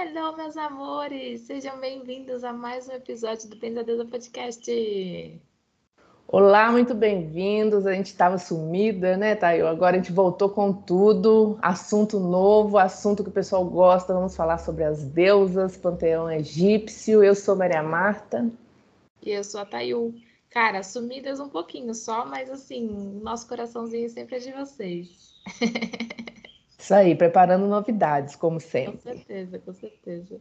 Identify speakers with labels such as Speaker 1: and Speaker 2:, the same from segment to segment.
Speaker 1: Hello, meus amores! Sejam bem-vindos a mais um episódio do Pensadeza Podcast.
Speaker 2: Olá, muito bem-vindos. A gente estava sumida, né, Tayo? Agora a gente voltou com tudo. Assunto novo, assunto que o pessoal gosta. Vamos falar sobre as deusas, panteão egípcio. Eu sou Maria Marta.
Speaker 1: E eu sou a Tayu. Cara, sumidas um pouquinho só, mas assim, nosso coraçãozinho sempre é de vocês.
Speaker 2: Isso aí, preparando novidades, como sempre.
Speaker 1: Com certeza, com certeza.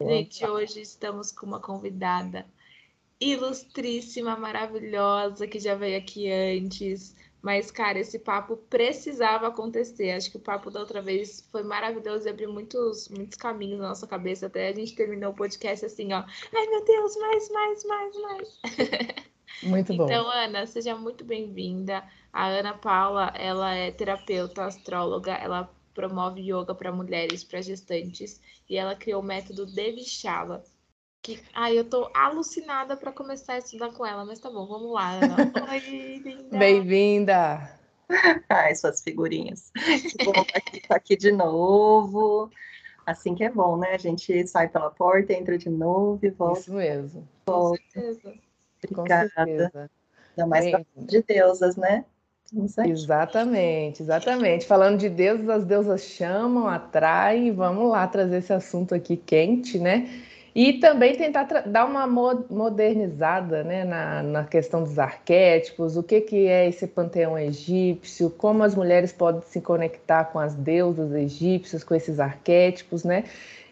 Speaker 1: Gente, hoje estamos com uma convidada ilustríssima, maravilhosa, que já veio aqui antes. Mas, cara, esse papo precisava acontecer. Acho que o papo da outra vez foi maravilhoso e abriu muitos, muitos caminhos na nossa cabeça. Até a gente terminou o podcast assim, ó. Ai, meu Deus, mais, mais, mais, mais.
Speaker 2: Muito bom.
Speaker 1: Então, Ana, seja muito bem-vinda. A Ana Paula, ela é terapeuta, astróloga, ela promove yoga para mulheres, para gestantes, e ela criou o método Devishala, que, ai, eu tô alucinada para começar a estudar com ela, mas tá bom, vamos lá.
Speaker 2: Oi, linda. Bem-vinda.
Speaker 3: Ai, suas figurinhas. Que bom estar aqui, tá aqui de novo. Assim que é bom, né? A gente sai pela porta, entra de novo e volta.
Speaker 2: Isso mesmo.
Speaker 3: Volta. Com certeza. Obrigada. Com certeza. Ainda mais Bem... de deusas, né?
Speaker 2: Exatamente, exatamente. Falando de deusas, as deusas chamam, atraem. Vamos lá trazer esse assunto aqui quente, né? E também tentar dar uma modernizada né, na, na, questão dos arquétipos, o que, que é esse panteão egípcio, como as mulheres podem se conectar com as deusas egípcias, com esses arquétipos, né?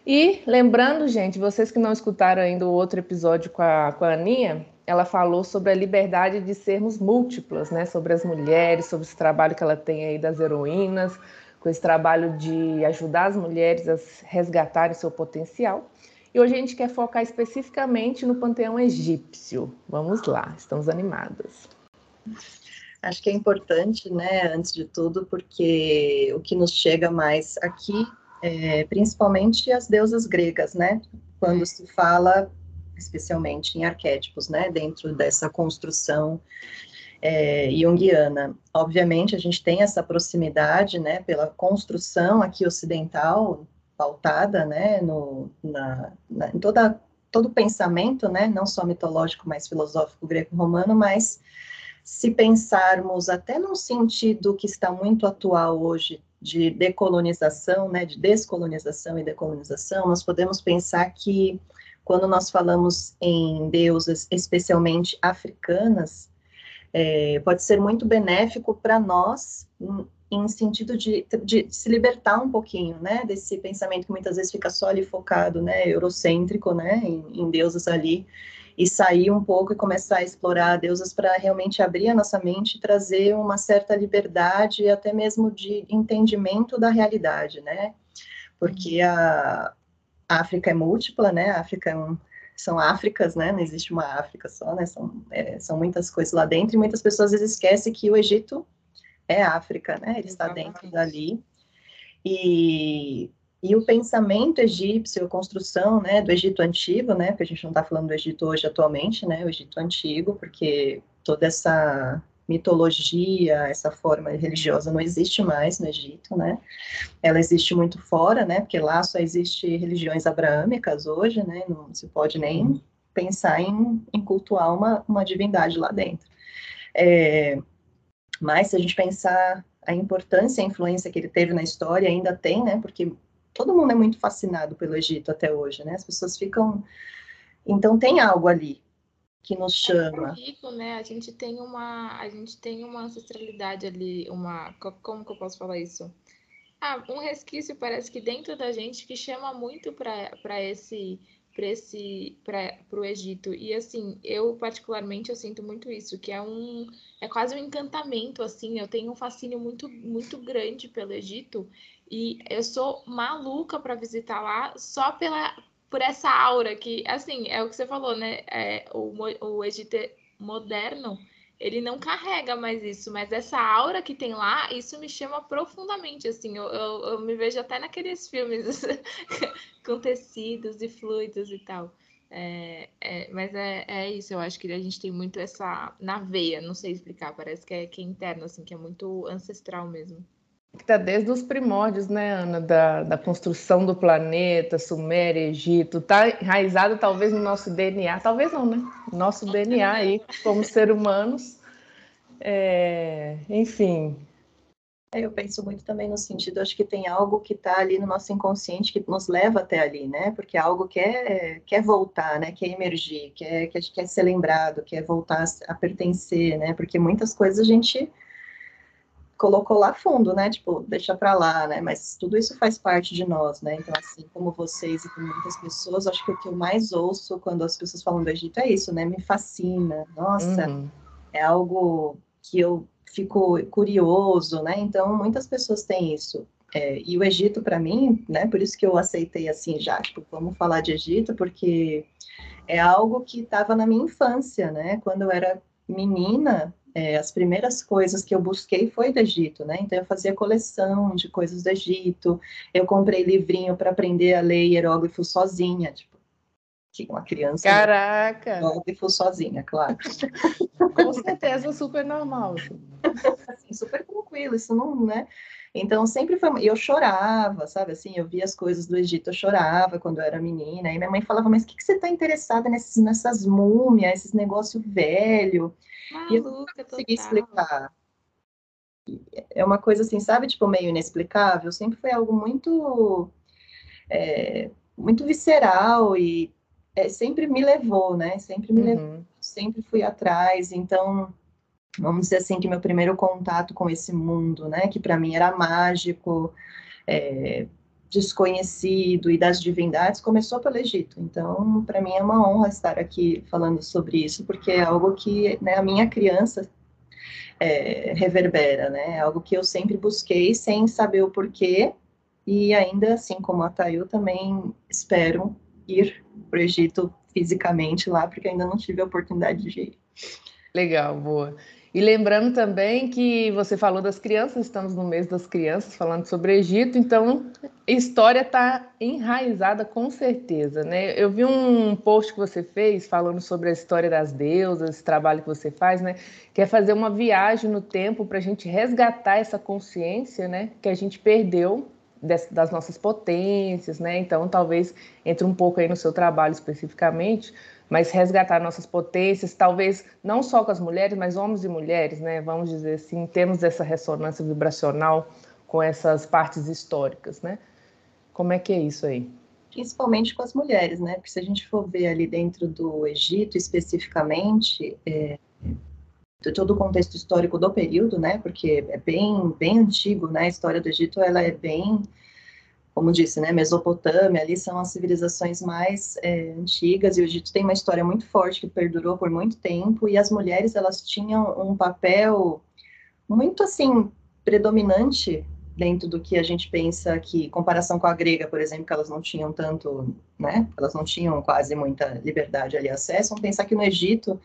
Speaker 2: E lembrando, gente, vocês que não escutaram ainda o outro episódio com a, com a Aninha, ela falou sobre a liberdade de sermos múltiplas, né? Sobre as mulheres, sobre esse trabalho que ela tem aí das heroínas, com esse trabalho de ajudar as mulheres a resgatarem seu potencial. E hoje a gente quer focar especificamente no panteão egípcio. Vamos lá, estamos animadas.
Speaker 3: Acho que é importante, né, antes de tudo, porque o que nos chega mais aqui é principalmente as deusas gregas, né? Quando se fala especialmente em arquétipos, né, dentro dessa construção é, junguiana. Obviamente, a gente tem essa proximidade, né, pela construção aqui ocidental pautada, né, no, na, na, em toda, todo pensamento, né, não só mitológico, mas filosófico greco-romano, mas se pensarmos até num sentido que está muito atual hoje, de decolonização, né, de descolonização e decolonização, nós podemos pensar que quando nós falamos em deusas, especialmente africanas, é, pode ser muito benéfico para nós em sentido de, de, se libertar um pouquinho, né, desse pensamento que muitas vezes fica só ali focado, né, eurocêntrico, né, em, em deusas ali, e sair um pouco e começar a explorar deusas para realmente abrir a nossa mente e trazer uma certa liberdade, até mesmo de entendimento da realidade, né, porque a, a África é múltipla, né, a África é um, são Áfricas, né? Não existe uma África só, né? São, é, são muitas coisas lá dentro e muitas pessoas às vezes esquecem que o Egito é África, né? Ele está dentro dali. E, e o pensamento egípcio, a construção, né, do Egito antigo, né? Porque a gente não está falando do Egito hoje atualmente, né? O Egito antigo, porque toda essa mitologia, essa forma religiosa não existe mais no Egito, né? Ela existe muito fora, né? Porque lá só existe religiões abraâmicas hoje, né? Não se pode nem pensar em, em cultuar uma, uma divindade lá dentro. É, mas se a gente pensar a importância, a influência que ele teve na história, ainda tem, né? Porque todo mundo é muito fascinado pelo Egito até hoje, né? As pessoas ficam. Então tem algo ali que nos chama.
Speaker 1: É rico, né? A gente tem uma, a gente tem uma ancestralidade ali, uma, como que eu posso falar isso? Ah, um resquício parece que dentro da gente que chama muito para esse para esse para o Egito. E assim eu particularmente eu sinto muito isso que é um é quase um encantamento assim. Eu tenho um fascínio muito muito grande pelo Egito e eu sou maluca para visitar lá só pela por essa aura que assim é o que você falou né? É, o, o Egito moderno ele não carrega mais isso, mas essa aura que tem lá, isso me chama profundamente, assim, eu, eu, eu me vejo até naqueles filmes com tecidos e fluidos e tal. É, é, mas é, é isso, eu acho que a gente tem muito essa na veia, não sei explicar, parece que é, que é interno, assim, que é muito ancestral mesmo.
Speaker 2: Que está desde os primórdios, né, Ana, da, da construção do planeta, Suméria, Egito, está enraizado talvez no nosso DNA, talvez não, né? Nosso DNA aí, como ser humanos. É, enfim,
Speaker 3: é, eu penso muito também no sentido, acho que tem algo que está ali no nosso inconsciente que nos leva até ali, né? Porque é algo quer, quer voltar, né? Quer emergir, quer, quer, quer ser lembrado, quer voltar a pertencer, né? Porque muitas coisas a gente colocou lá fundo, né? Tipo, deixa para lá, né? Mas tudo isso faz parte de nós, né? Então, assim, como vocês e como muitas pessoas, acho que o que eu mais ouço quando as pessoas falam do Egito é isso, né? Me fascina. Nossa, uhum. é algo que eu fico curioso, né? Então, muitas pessoas têm isso. É, e o Egito, para mim, né? Por isso que eu aceitei assim já, tipo, vamos falar de Egito, porque é algo que estava na minha infância, né? Quando eu era menina, é, as primeiras coisas que eu busquei foi do Egito, né? Então eu fazia coleção de coisas do Egito, eu comprei livrinho para aprender a ler hieróglifo sozinha, tipo, uma criança.
Speaker 2: Caraca!
Speaker 3: Hieróglifo sozinha, claro.
Speaker 2: Com certeza super normal.
Speaker 3: Assim, super tranquilo, isso não, né? Então sempre foi. Eu chorava, sabe assim? Eu via as coisas do Egito, eu chorava quando eu era menina. E minha mãe falava: Mas o que, que você está interessada nesses, nessas múmias, esses negócios velho?
Speaker 1: e eu não consegui
Speaker 3: explicar. É uma coisa assim, sabe? Tipo, meio inexplicável. Sempre foi algo muito. É, muito visceral e é, sempre me levou, né? Sempre me uhum. levou, sempre fui atrás. Então, vamos dizer assim que meu primeiro contato com esse mundo, né? Que para mim era mágico, é, desconhecido e das divindades começou pelo Egito. Então, para mim é uma honra estar aqui falando sobre isso, porque é algo que né, a minha criança é, reverbera, né? É algo que eu sempre busquei sem saber o porquê. E ainda assim como a Tayu, também espero ir para o Egito fisicamente lá, porque ainda não tive a oportunidade de ir.
Speaker 2: Legal, boa. E lembrando também que você falou das crianças, estamos no mês das crianças, falando sobre Egito, então a história está enraizada com certeza, né? Eu vi um post que você fez falando sobre a história das deusas, esse trabalho que você faz, né? Que é fazer uma viagem no tempo para a gente resgatar essa consciência, né? Que a gente perdeu das nossas potências, né? Então, talvez entre um pouco aí no seu trabalho especificamente, mas resgatar nossas potências, talvez não só com as mulheres, mas homens e mulheres, né? Vamos dizer assim, temos dessa ressonância vibracional com essas partes históricas, né? Como é que é isso aí?
Speaker 3: Principalmente com as mulheres, né? Porque se a gente for ver ali dentro do Egito especificamente, é, todo o contexto histórico do período, né? Porque é bem, bem antigo, né? A história do Egito, ela é bem, como disse, né? Mesopotâmia, ali são as civilizações mais é, antigas e o Egito tem uma história muito forte que perdurou por muito tempo e as mulheres elas tinham um papel muito assim predominante dentro do que a gente pensa que, comparação com a grega, por exemplo, que elas não tinham tanto, né? Elas não tinham quase muita liberdade ali acesso. Vamos pensar que no Egito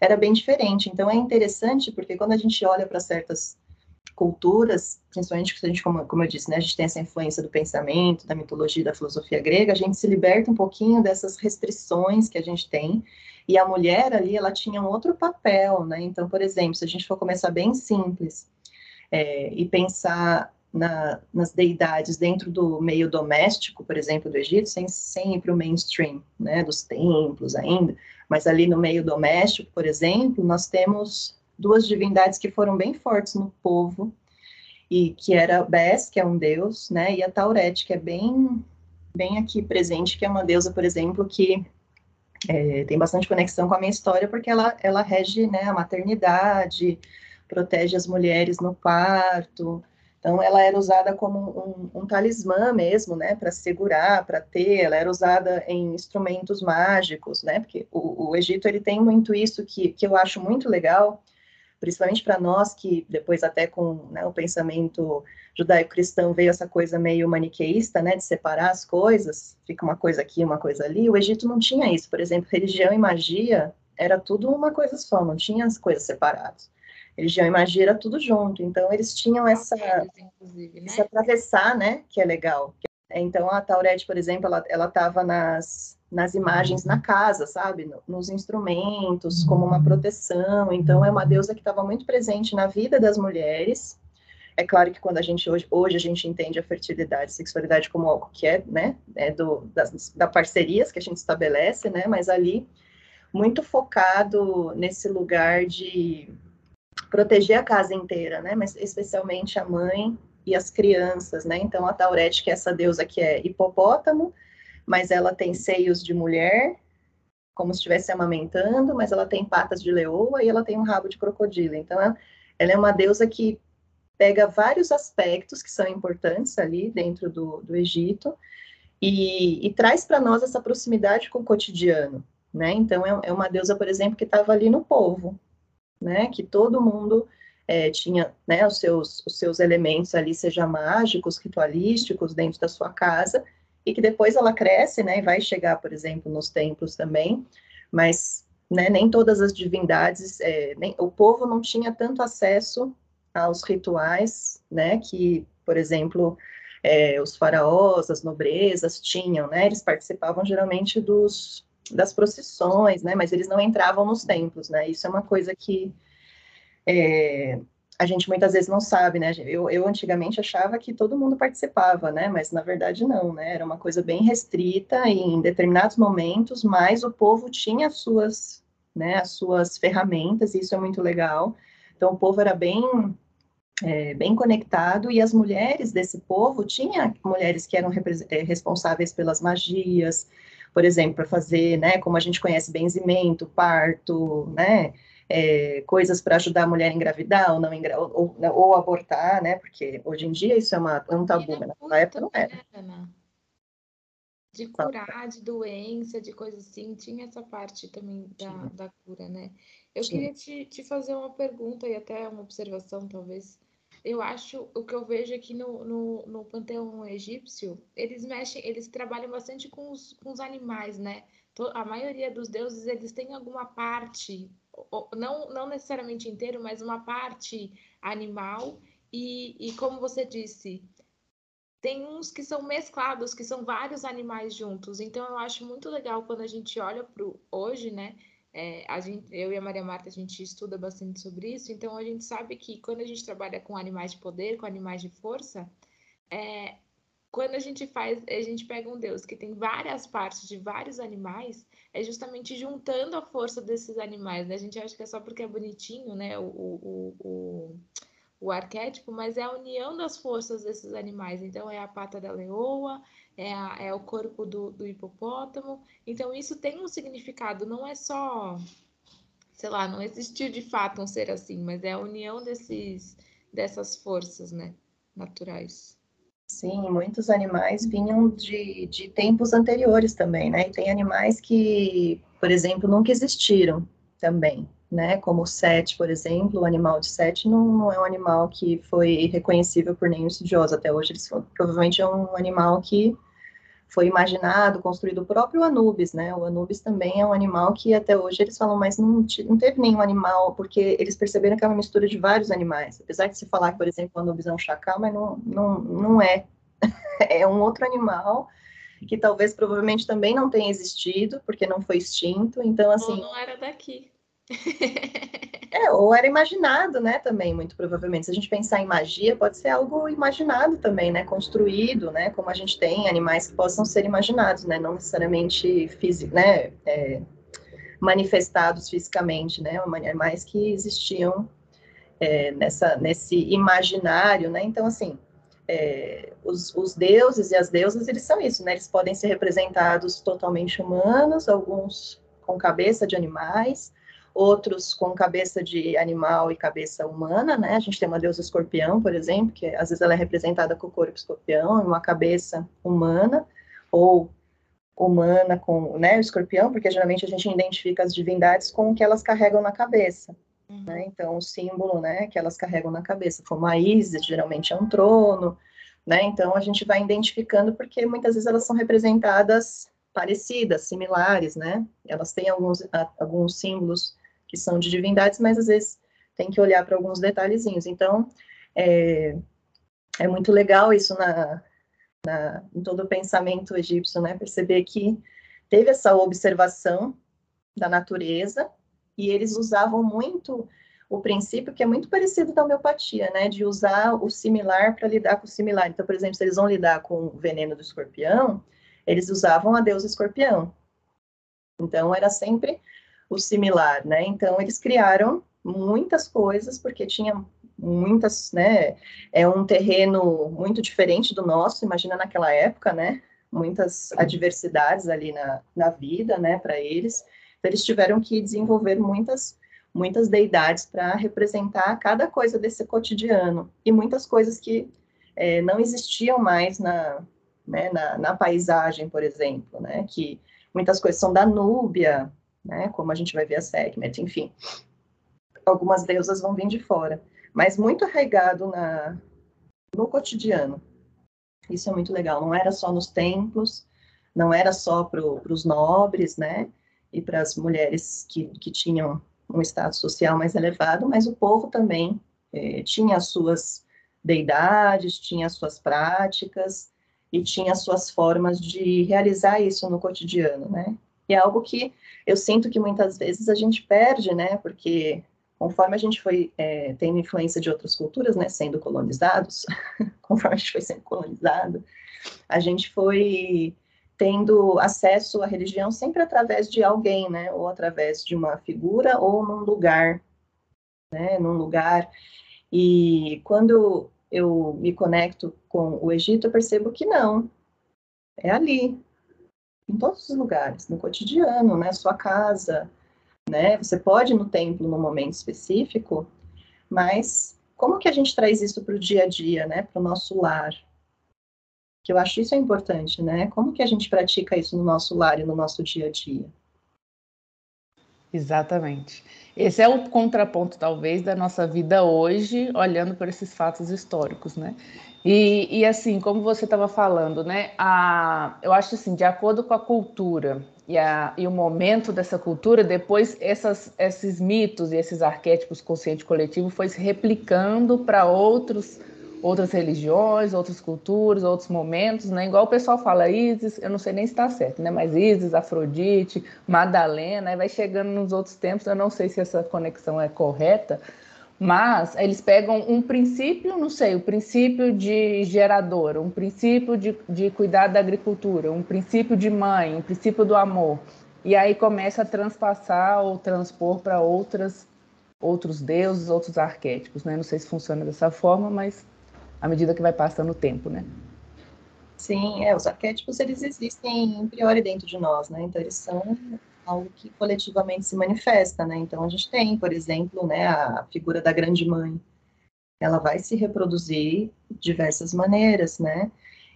Speaker 3: era bem diferente. Então é interessante porque quando a gente olha para certas culturas, principalmente a gente, como, como eu disse, né, a gente tem essa influência do pensamento, da mitologia, da filosofia grega, a gente se liberta um pouquinho dessas restrições que a gente tem. E a mulher ali, ela tinha um outro papel, né? Então, por exemplo, se a gente for começar bem simples é, e pensar na, nas deidades dentro do meio doméstico, por exemplo, do Egito, sem, sem ir para o mainstream, né, dos templos ainda, mas ali no meio doméstico, por exemplo, nós temos duas divindades que foram bem fortes no povo, e que era Bes, que é um deus, né, e a Taurete, que é bem, bem aqui presente, que é uma deusa, por exemplo, que é, tem bastante conexão com a minha história, porque ela, ela rege né, a maternidade, protege as mulheres no parto, então, ela era usada como um, um talismã mesmo, né, para segurar, para ter. Ela era usada em instrumentos mágicos, né, porque o, o Egito ele tem muito isso que, que eu acho muito legal, principalmente para nós que depois até com né, o pensamento judaico-cristão veio essa coisa meio maniqueísta, né, de separar as coisas, fica uma coisa aqui, uma coisa ali. O Egito não tinha isso. Por exemplo, religião e magia era tudo uma coisa só, não tinha as coisas separadas. Religião e magia era tudo junto, então eles tinham essa,
Speaker 1: inclusive, né?
Speaker 3: esse atravessar, né, que é legal. Então a Taurete, por exemplo, ela ela estava nas nas imagens na casa, sabe, nos instrumentos, como uma proteção. Então é uma deusa que estava muito presente na vida das mulheres. É claro que quando a gente hoje, hoje a gente entende a fertilidade, sexualidade como algo que é, né, é do das, da parcerias que a gente estabelece, né, mas ali muito focado nesse lugar de proteger a casa inteira, né, mas especialmente a mãe e as crianças, né? Então a Taurete, que é essa deusa que é hipopótamo, mas ela tem seios de mulher, como se estivesse amamentando, mas ela tem patas de leoa e ela tem um rabo de crocodilo. Então ela é uma deusa que pega vários aspectos que são importantes ali dentro do, do Egito e, e traz para nós essa proximidade com o cotidiano, né? Então é, é uma deusa, por exemplo, que estava ali no povo, né? Que todo mundo é, tinha né, os, seus, os seus elementos ali, seja mágicos, ritualísticos, dentro da sua casa, e que depois ela cresce, né, e vai chegar, por exemplo, nos templos também, mas né, nem todas as divindades, é, nem, o povo não tinha tanto acesso aos rituais, né, que, por exemplo, é, os faraós, as nobrezas tinham, né, eles participavam geralmente dos, das procissões, né, mas eles não entravam nos templos, né, isso é uma coisa que é, a gente muitas vezes não sabe, né? Eu, eu antigamente achava que todo mundo participava, né? Mas na verdade não, né? Era uma coisa bem restrita em determinados momentos, mas o povo tinha as suas, né, as suas ferramentas, e isso é muito legal. Então o povo era bem é, bem conectado e as mulheres desse povo tinha mulheres que eram é, responsáveis pelas magias, por exemplo, para fazer, né, como a gente conhece, benzimento, parto, né, é, coisas para ajudar a mulher a engravidar ou não engra ou, ou, ou, abortar, né? Porque hoje em dia isso é, uma, é um tabu, mas naquela época não era.
Speaker 1: Né, de curar de doença, de coisa assim, tinha essa parte também da, da cura, né? Eu Sim. queria te, te fazer uma pergunta e até uma observação, talvez. Eu acho, o que eu vejo aqui no, no, no panteão egípcio, eles mexem, eles trabalham bastante com os, com os animais, né? A maioria dos deuses, eles têm alguma parte não, não necessariamente inteiro, mas uma parte animal. E, e como você disse, tem uns que são mesclados, que são vários animais juntos. Então eu acho muito legal quando a gente olha para hoje, né? É, a gente, eu e a Maria Marta, a gente estuda bastante sobre isso, então a gente sabe que quando a gente trabalha com animais de poder, com animais de força, é, quando a gente faz, a gente pega um Deus que tem várias partes de vários animais, é justamente juntando a força desses animais, né? A gente acha que é só porque é bonitinho, né? O, o, o, o arquétipo, mas é a união das forças desses animais. Então, é a pata da leoa, é, a, é o corpo do, do hipopótamo. Então, isso tem um significado, não é só, sei lá, não existiu de fato um ser assim, mas é a união desses, dessas forças, né? Naturais.
Speaker 3: Sim, muitos animais vinham de, de tempos anteriores também, né? E tem animais que, por exemplo, nunca existiram também, né? Como o sete, por exemplo, o animal de sete não, não, é um animal que foi reconhecível por nenhum estudioso até hoje. Provavelmente é um animal que foi imaginado, construído o próprio Anubis, né? O Anubis também é um animal que até hoje eles falam, mas não, não teve nenhum animal, porque eles perceberam que é uma mistura de vários animais. Apesar de se falar que, por exemplo, o Anubis é um chacal, mas não, não, não é. é um outro animal que talvez provavelmente também não tenha existido, porque não foi extinto. Então, assim. Ou
Speaker 1: não era daqui.
Speaker 3: É, ou era imaginado, né, também, muito provavelmente. Se a gente pensar em magia, pode ser algo imaginado também, né, construído, né, como a gente tem animais que possam ser imaginados, né, não necessariamente físico, né, é, manifestados fisicamente, né, animais que existiam é, nessa, nesse imaginário, né, então, assim, é, os, os, deuses e as deusas, eles são isso, né, eles podem ser representados totalmente humanos, alguns com cabeça de animais, outros com cabeça de animal e cabeça humana, né? A gente tem uma deusa escorpião, por exemplo, que às vezes ela é representada com o corpo escorpião e uma cabeça humana, ou humana com né, o escorpião, porque geralmente a gente identifica as divindades com o que elas carregam na cabeça. Uhum. Né? Então, o símbolo né, que elas carregam na cabeça, como a Isis, geralmente é um trono, né? Então, a gente vai identificando porque muitas vezes elas são representadas parecidas, similares, né? Elas têm alguns, alguns símbolos que são de divindades, mas às vezes tem que olhar para alguns detalhezinhos. Então, é, é muito legal isso na, na, em todo o pensamento egípcio, né? Perceber que teve essa observação da natureza e eles usavam muito o princípio que é muito parecido da homeopatia, né? De usar o similar para lidar com o similar. Então, por exemplo, se eles vão lidar com o veneno do escorpião, eles usavam a deusa escorpião. Então, era sempre o similar, né? Então, eles criaram muitas coisas, porque tinha muitas, né? É um terreno muito diferente do nosso, imagina naquela época, né? Muitas adversidades ali na, na vida, né, para eles. Então, eles tiveram que desenvolver muitas muitas deidades para representar cada coisa desse cotidiano e muitas coisas que é, não existiam mais na, né, na, na, paisagem, por exemplo, né, que muitas coisas são da Núbia, né, como a gente vai ver a Sekhmet, enfim, algumas deusas vão vir de fora, mas muito arraigado na, no cotidiano. Isso é muito legal, não era só nos templos, não era só para os nobres, né, e para as mulheres que, que tinham um status social mais elevado, mas o povo também é, tinha as suas deidades, tinha as suas práticas e tinha as suas formas de realizar isso no cotidiano, né? E é algo que eu sinto que muitas vezes a gente perde, né? Porque conforme a gente foi é, tendo influência de outras culturas, né, sendo colonizados, conforme a gente foi sendo colonizado, a gente foi tendo acesso à religião sempre através de alguém, né, ou através de uma figura ou num lugar, né, num lugar. E quando eu me conecto com o Egito, eu percebo que não, é ali, em todos os lugares, no cotidiano, né, sua casa, né, você pode ir no templo num momento específico, mas como que a gente traz isso para o dia a dia, né, para o nosso lar, que eu acho isso é importante, né? Como que a gente pratica isso no nosso lar e no nosso dia a dia?
Speaker 2: Exatamente. Esse é o contraponto, talvez, da nossa vida hoje, olhando por esses fatos históricos, né? E, e assim, como você estava falando, né? A, eu acho assim, de acordo com a cultura e, a, e o momento dessa cultura, depois essas, esses mitos e esses arquétipos consciente coletivo foi se replicando para outros outras religiões, outras culturas, outros momentos, né? Igual o pessoal fala Isis, eu não sei nem se está certo, né? Mas Isis, Afrodite, Madalena, aí vai chegando nos outros tempos, eu não sei se essa conexão é correta, mas eles pegam um princípio, não sei, o princípio de gerador, um princípio de, de cuidar da agricultura, um princípio de mãe, um princípio do amor, e aí começa a transpassar ou transpor para outras outros deuses, outros arquétipos, né? Não sei se funciona dessa forma, mas à medida que vai passando o tempo, né?
Speaker 3: Sim, é, os arquétipos eles existem em priori dentro de nós, né? Então eles são algo que coletivamente se manifesta, né? Então a gente tem, por exemplo, né, a figura da grande mãe. Ela vai se reproduzir de diversas maneiras, né?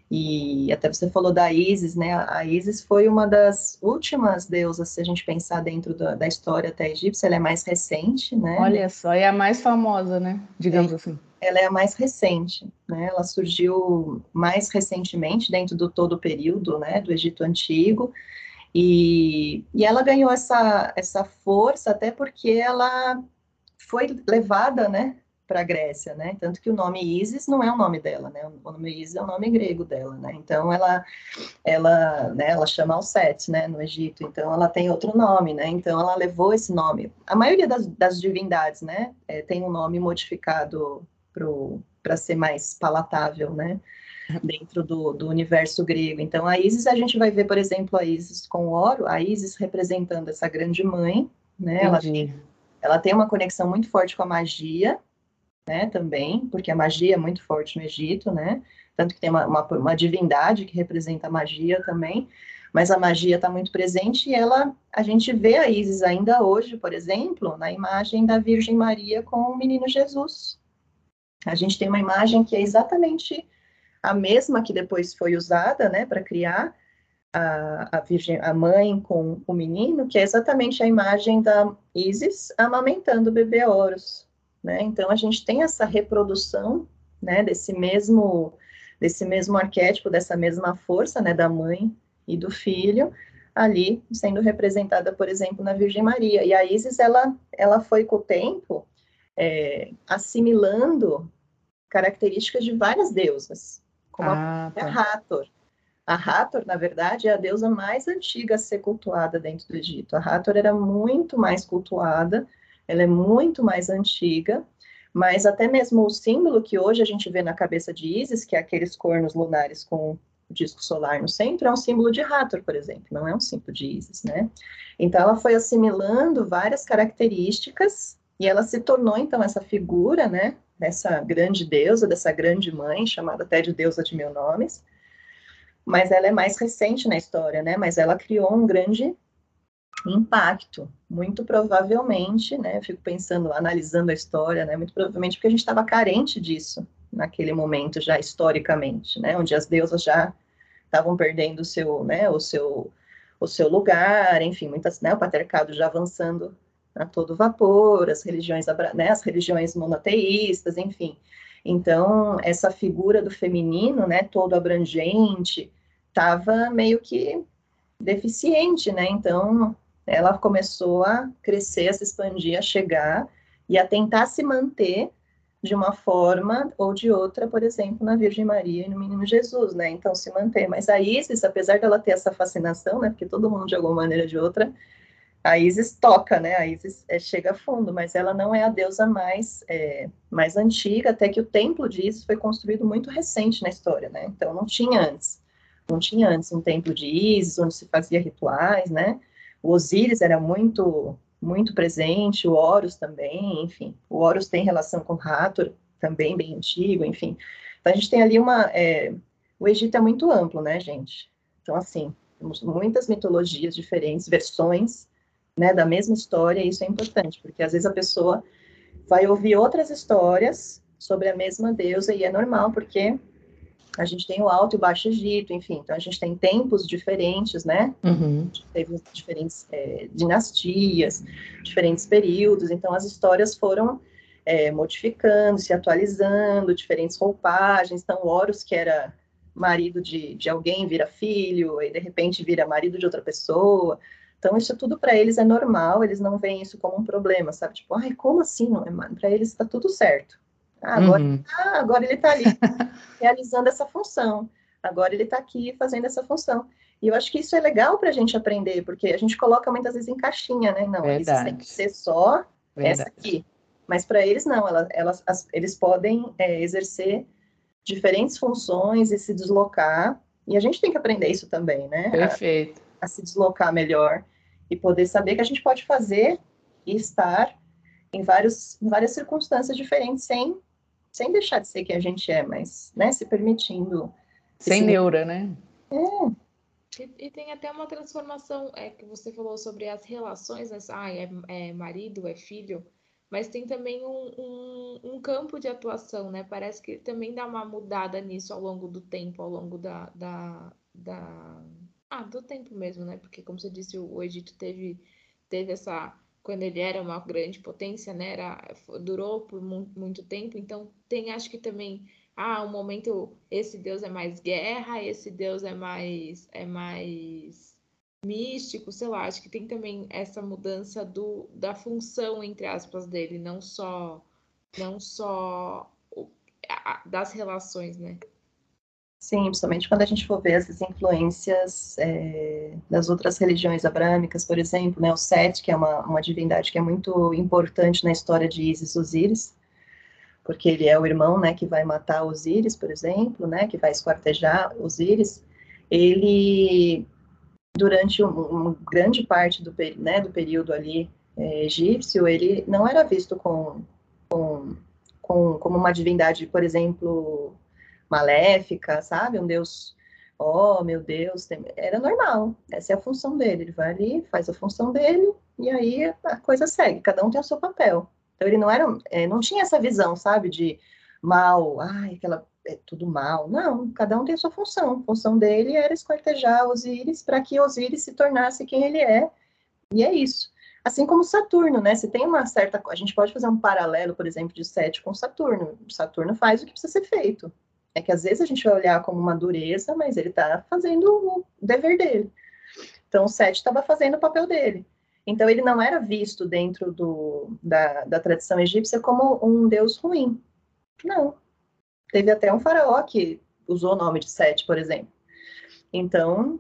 Speaker 3: E até você falou da Isis, né? A Isis foi uma das últimas deusas, se a gente pensar dentro da, da história até egípcia, ela é mais recente, né?
Speaker 2: Olha só, é a mais famosa, né? Digamos é, assim.
Speaker 3: Ela é a mais recente, né? Ela surgiu mais recentemente dentro do todo o período, né? Do Egito Antigo. E, e ela ganhou essa, essa força até porque ela foi levada, né, para a Grécia, né? Tanto que o nome Isis não é o nome dela, né? O nome Isis é o nome grego dela, né? Então ela ela, né, ela chama Alcete, né, no Egito. Então ela tem outro nome, né? Então ela levou esse nome. A maioria das, das divindades, né, é, tem um nome modificado para ser mais palatável, né? Dentro do, do universo grego. Então, a Isis, a gente vai ver, por exemplo, a Isis com ouro, a Isis representando essa grande mãe, né? Ela tem, ela tem uma conexão muito forte com a magia, né, também, porque a magia é muito forte no Egito, né, tanto que tem uma, uma, uma divindade que representa a magia também, mas a magia está muito presente e ela, a gente vê a Isis ainda hoje, por exemplo, na imagem da Virgem Maria com o menino Jesus. A gente tem uma imagem que é exatamente a mesma que depois foi usada, né, para criar a, a Virgem, a mãe com o menino, que é exatamente a imagem da Isis amamentando o bebê Horus, né? Então a gente tem essa reprodução, né, desse mesmo desse mesmo arquétipo, dessa mesma força, né, da mãe e do Filho, ali sendo representada, por exemplo, na Virgem Maria. E a Isis, ela, ela foi com o tempo é, assimilando características de várias deusas, como ah, a tá. Hathor. A Hathor, na verdade, é a deusa mais antiga a ser cultuada dentro do Egito. A Hathor era muito mais cultuada, ela é muito mais antiga, mas até mesmo o símbolo que hoje a gente vê na cabeça de Isis, que é aqueles cornos lunares com o disco solar no centro, é um símbolo de Hathor, por exemplo, não é um símbolo de Isis, né? Então ela foi assimilando várias características e ela se tornou então essa figura, né, dessa grande deusa, dessa grande mãe, chamada até de deusa de mil nomes. Mas ela é mais recente na história, né? Mas ela criou um grande impacto, muito provavelmente, né? Eu fico pensando, analisando a história, né? Muito provavelmente porque a gente estava carente disso naquele momento já historicamente, né? Onde as deusas já estavam perdendo o seu, né? O seu, o seu lugar, enfim, muitas, né? O patriarcado já avançando a todo vapor, as religiões, né? As religiões monoteístas, enfim. Então essa figura do feminino, né? Todo abrangente, estava meio que deficiente, né? Então ela começou a crescer, a se expandir, a chegar e a tentar se manter de uma forma ou de outra, por exemplo, na Virgem Maria e no Menino Jesus, né? Então se manter. Mas a Isis, apesar dela ter essa fascinação, né? Porque todo mundo de alguma maneira ou de outra, a Isis toca, né? A Isis é, chega a fundo, mas ela não é a deusa mais é, mais antiga, até que o templo de Isis foi construído muito recente na história, né? Então não tinha antes, não tinha antes um templo de Isis onde se fazia rituais, né? O Osíris era muito muito presente, o Horus também, enfim. O Horus tem relação com Hathor, também bem antigo, enfim. Então a gente tem ali uma... É, o Egito é muito amplo, né, gente? Então, assim, temos muitas mitologias diferentes, versões, né, da mesma história, e isso é importante, porque às vezes a pessoa vai ouvir outras histórias sobre a mesma deusa, e é normal, porque a gente tem o Alto e o Baixo Egito, enfim, então a gente tem tempos diferentes, né? Uhum. Teve diferentes é, dinastias, diferentes períodos, então as histórias foram é, modificando, se atualizando, diferentes roupagens. Então, Horus, que era marido de, de alguém, vira filho, e de repente vira marido de outra pessoa. Então, isso tudo para eles é normal, eles não veem isso como um problema, sabe? Tipo, ai, como assim? Não é Para eles está tudo certo. Ah, agora, uhum. ah, agora ele está ali realizando essa função. Agora ele está aqui fazendo essa função. E eu acho que isso é legal para a gente aprender, porque a gente coloca muitas vezes em caixinha, né? Não, Verdade. eles têm que ser só Verdade. essa aqui. Mas para eles, não, elas, elas as, eles podem é, exercer diferentes funções e se deslocar. E a gente tem que aprender isso também, né?
Speaker 2: Perfeito.
Speaker 3: A, a se deslocar melhor e poder saber que a gente pode fazer e estar em, vários, em várias circunstâncias diferentes sem sem deixar de ser quem a gente é, mas, né, se permitindo.
Speaker 2: Sem esse... neura, né?
Speaker 1: É. E, e, tem até uma transformação, é que você falou sobre as relações, né? ah, é, é marido, é filho, mas tem também um, um, um, campo de atuação, né? Parece que também dá uma mudada nisso ao longo do tempo, ao longo da, da, da... Ah, do tempo mesmo, né? Porque, como você disse, o, o Egito teve, teve essa quando ele era uma grande potência, né? Era, durou por muito tempo, então tem acho que também ah, um momento esse deus é mais guerra, esse deus é mais é mais místico, sei lá, acho que tem também essa mudança do da função entre aspas dele, não só não só das relações, né?
Speaker 3: Sim, principalmente quando a gente for ver essas influências é, das outras religiões abrâmicas, por exemplo, né, o Set, que é uma, uma divindade que é muito importante na história de Isis Osíris, porque ele é o irmão, né, que vai matar Osíris, por exemplo, né, que vai esquartejar Osíris, ele, durante uma um grande parte do, né, do período ali é, egípcio, ele não era visto com, com, com, como uma divindade, por exemplo, maléfica, sabe? Um Deus, oh, meu Deus, era normal. Essa é a função dele. Ele vai ali, faz a função dele e aí a coisa segue. Cada um tem o seu papel. Então ele não era, é, não tinha essa visão, sabe, de mal, ai, aquela é tudo mal. Não, cada um tem a sua função. A função dele era esquartejar Osíris para que Osíris se tornasse quem ele é. E é isso. Assim como Saturno, né? Se tem uma certa. A gente pode fazer um paralelo, por exemplo, de Sete com Saturno. Saturno faz o que precisa ser feito. É que às vezes a gente vai olhar como uma dureza, mas ele está fazendo o dever dele. Então, o Sete estava fazendo o papel dele. Então, ele não era visto dentro do, da, da tradição egípcia como um deus ruim. Não. Teve até um faraó que usou o nome de Sete, por exemplo. Então,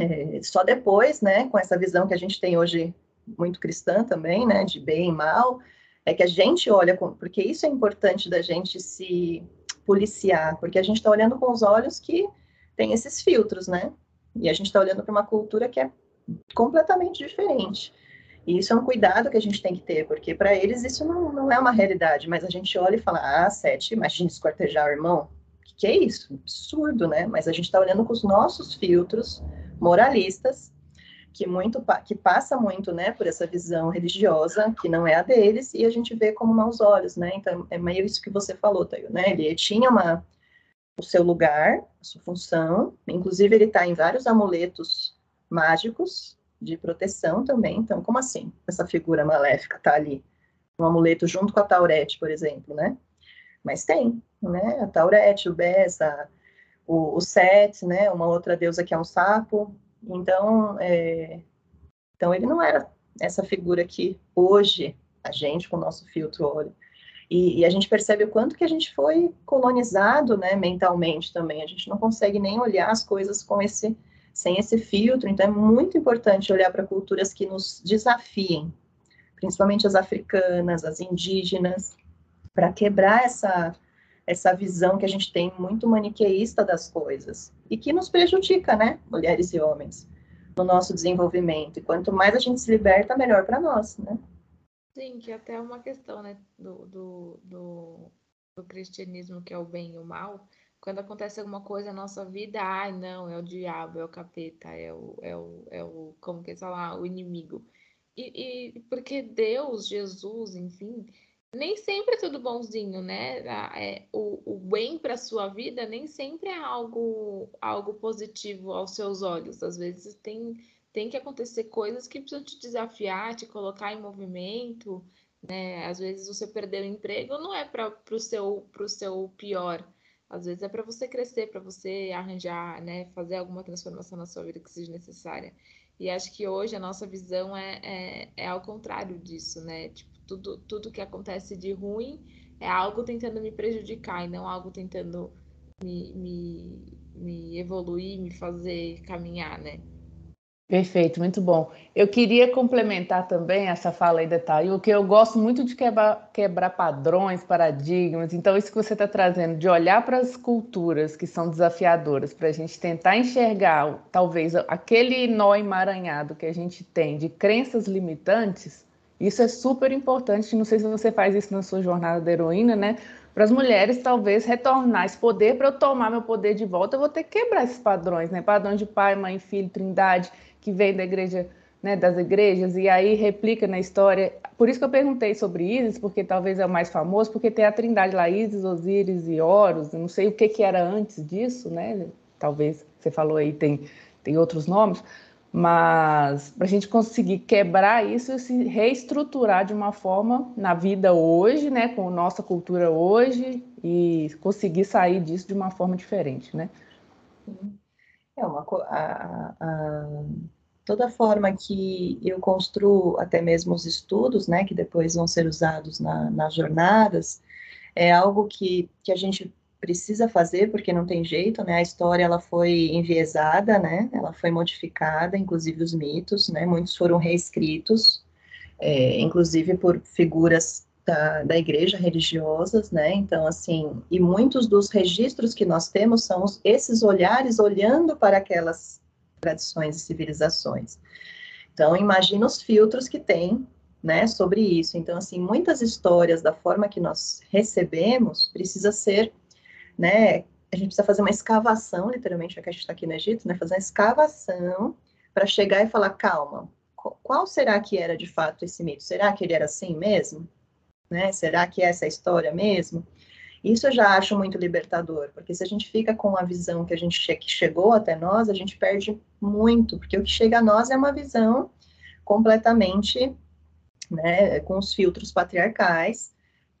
Speaker 3: é, só depois, né, com essa visão que a gente tem hoje muito cristã também, né, de bem e mal, é que a gente olha com, porque isso é importante da gente se policiar, porque a gente está olhando com os olhos que tem esses filtros, né? E a gente está olhando para uma cultura que é completamente diferente. E isso é um cuidado que a gente tem que ter, porque para eles isso não, não é uma realidade, mas a gente olha e fala, ah, Sete, imagina escortejar o irmão. Que, que é isso? Absurdo, né? Mas a gente está olhando com os nossos filtros moralistas, que muito que passa muito, né, por essa visão religiosa que não é a deles e a gente vê como maus olhos, né? Então é meio isso que você falou, Tayo, né? Ele tinha uma o seu lugar, a sua função, inclusive ele está em vários amuletos mágicos de proteção também. Então, como assim? Essa figura maléfica está ali, um amuleto junto com a Taurete, por exemplo, né? Mas tem, né? A Taurete, o Bess, a, o, o Set, né? Uma outra deusa que é um sapo. Então, é, então ele não era essa figura que hoje a gente, com o nosso filtro, olha. E, e, a gente percebe o quanto que a gente foi colonizado, né, mentalmente também. A gente não consegue nem olhar as coisas com esse sem esse filtro. Então, é muito importante olhar para culturas que nos desafiem, principalmente as africanas, as indígenas, para quebrar essa, essa visão que a gente tem muito maniqueísta das coisas e que nos prejudica, né, mulheres e homens, no nosso desenvolvimento. E quanto mais a gente se liberta, melhor para nós, né?
Speaker 1: Sim, que até é uma questão, né, do, do, do, do cristianismo, que é o bem e o mal, quando acontece alguma coisa na nossa vida, ai, não, é o diabo, é o capeta, é o, é o, é o como que é falar, o inimigo. E, e porque Deus, Jesus, enfim, nem sempre é tudo bonzinho, né? É, o, o bem para sua vida nem sempre é algo, algo positivo aos seus olhos. Às vezes tem, tem que acontecer coisas que precisam te desafiar, te colocar em movimento, né? Às vezes você perder o emprego não é para o seu, seu pior, às vezes é para você crescer, para você arranjar, né, fazer alguma transformação na sua vida que seja necessária. E acho que hoje a nossa visão é, é, é ao contrário disso, né? Tipo, tudo, tudo que acontece de ruim é algo tentando me prejudicar e não algo tentando me, me, me evoluir, me fazer caminhar, né?
Speaker 2: Perfeito, muito bom. Eu queria complementar também essa fala aí da Thayu, que eu gosto muito de quebrar, quebrar padrões, paradigmas. Então, isso que você está trazendo, de olhar para as culturas que são desafiadoras, para a gente tentar enxergar, talvez, aquele nó emaranhado que a gente tem de crenças limitantes, isso é super importante. Não sei se você faz isso na sua jornada da heroína, né? Para as mulheres, talvez, retornar esse poder, para eu tomar meu poder de volta, eu vou ter que quebrar esses padrões, né? Padrões de pai, mãe, filho, trindade que vem da igreja, né, das igrejas, e aí replica na história. Por isso que eu perguntei sobre Isis, porque talvez é o mais famoso, porque tem a trindade lá, Isis, Osíris e Horus, não sei o que, que era antes disso, né? Talvez você falou aí, tem, tem outros nomes, mas para a gente conseguir quebrar isso e se reestruturar de uma forma na vida hoje, né, com nossa cultura hoje, e conseguir sair disso de uma forma diferente, né?
Speaker 3: É uma a, a, toda forma que eu construo até mesmo os estudos, né, que depois vão ser usados na, nas jornadas, é algo que, que a gente precisa fazer porque não tem jeito, né? A história ela foi enviesada, né? Ela foi modificada, inclusive os mitos, né? Muitos foram reescritos, é, inclusive por figuras da, da igreja religiosas, né? Então, assim, e muitos dos registros que nós temos são esses olhares olhando para aquelas tradições e civilizações. Então, imagina os filtros que tem, né, sobre isso. Então, assim, muitas histórias da forma que nós recebemos precisa ser, né, a gente precisa fazer uma escavação, literalmente, já que a gente está aqui no Egito, né, fazer uma escavação para chegar e falar, calma, qual será que era de fato esse mito? Será que ele era assim mesmo? Né? Será que é essa história mesmo? Isso eu já acho muito libertador, porque se a gente fica com a visão que a gente que chegou até nós, a gente perde muito, porque o que chega a nós é uma visão completamente, né, com os filtros patriarcais,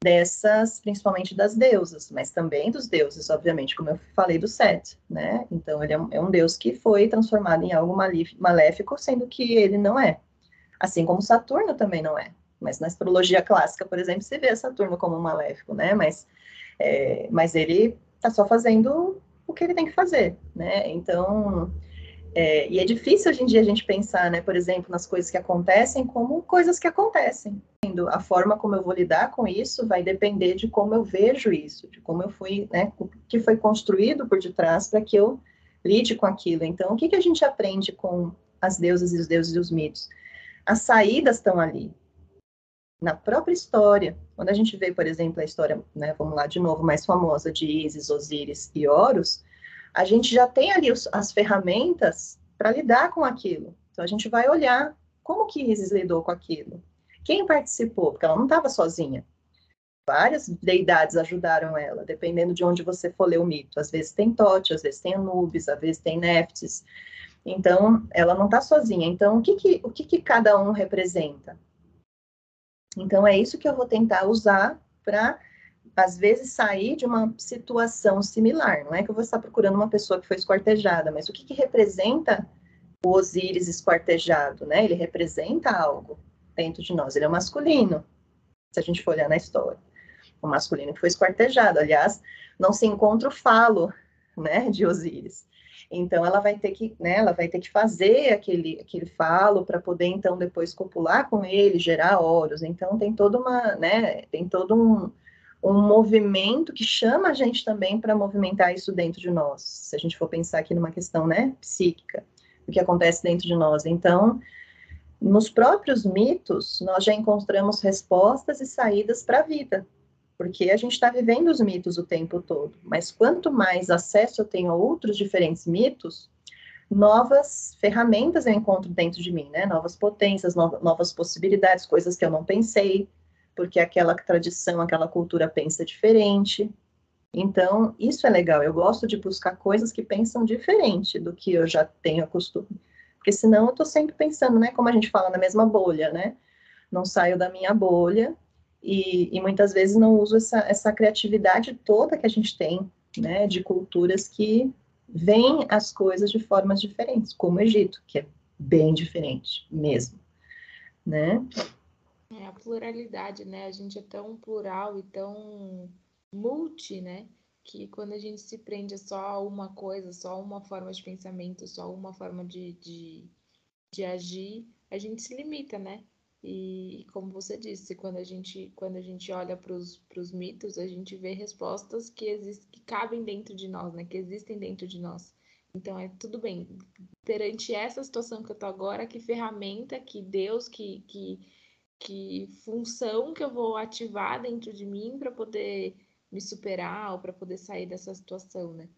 Speaker 3: dessas, principalmente das deusas, mas também dos deuses, obviamente, como eu falei do Set, né? Então, ele é um, é um deus que foi transformado em algo maléfico, sendo que ele não é. Assim como Saturno também não é. Mas na astrologia clássica, por exemplo, você vê Saturno como maléfico, né? Mas, é, mas ele está só fazendo o que ele tem que fazer, né? Então, é, e é difícil hoje em dia a gente pensar, né, por exemplo, nas coisas que acontecem como coisas que acontecem. A forma como eu vou lidar com isso vai depender de como eu vejo isso, de como eu fui, né, o que foi construído por detrás para que eu lide com aquilo. Então, o que, que a gente aprende com as deusas e os deuses e os mitos? As saídas estão ali, na própria história. Quando a gente vê, por exemplo, a história, né, vamos lá de novo, mais famosa de Isis, Osíris e Horus, a gente já tem ali os, as ferramentas para lidar com aquilo. Então a gente vai olhar como que Isis lidou com aquilo. Quem participou? Porque ela não estava sozinha. Várias deidades ajudaram ela, dependendo de onde você for ler o mito. Às vezes tem Tote, às vezes tem Anubis, às vezes tem Neftis. Então, ela não está sozinha. Então, o que, que, o que, que cada um representa? Então, é isso que eu vou tentar usar para às vezes, sair de uma situação similar. Não é que eu vou estar procurando uma pessoa que foi esquartejada, mas o que, que representa o Osíris esquartejado, né? Ele representa algo dentro de nós. Ele é masculino, se a gente for olhar na história. O masculino que foi esquartejado. Aliás, não se encontra o falo, né, de Osíris. Então ela vai ter que, né, ela vai ter que fazer aquele, aquele falo para poder então depois copular com ele, gerar oros. Então tem toda uma, né, tem todo um, um movimento que chama a gente também para movimentar isso dentro de nós. Se a gente for pensar aqui numa questão, né, psíquica, o que acontece dentro de nós. Então, nos próprios mitos, nós já encontramos respostas e saídas para a vida, porque a gente está vivendo os mitos o tempo todo. Mas quanto mais acesso eu tenho a outros diferentes mitos, novas ferramentas eu encontro dentro de mim, né? Novas potências, novas possibilidades, coisas que eu não pensei, porque aquela tradição, aquela cultura pensa diferente. Então, isso é legal. Eu gosto de buscar coisas que pensam diferente do que eu já tenho costume. Porque senão eu estou sempre pensando, né? Como a gente fala, na mesma bolha, né? Não saio da minha bolha e, e muitas vezes não uso essa, essa criatividade toda que a gente tem, né? De culturas que veem as coisas de formas diferentes, como o Egito, que é bem diferente mesmo, né?
Speaker 1: É a pluralidade, né? A gente é tão plural e tão multi, né? Que quando a gente se prende só a uma coisa, só uma forma de pensamento, só uma forma de, de, de agir, a gente se limita, né? E como você disse, quando a gente, quando a gente olha para os mitos, a gente vê respostas que, existem, que cabem dentro de nós, né? Que existem dentro de nós. Então é tudo bem. Perante essa situação que eu tô agora, que ferramenta que Deus, que, que que função que eu vou ativar dentro de mim para poder me superar ou para poder sair dessa situação, né?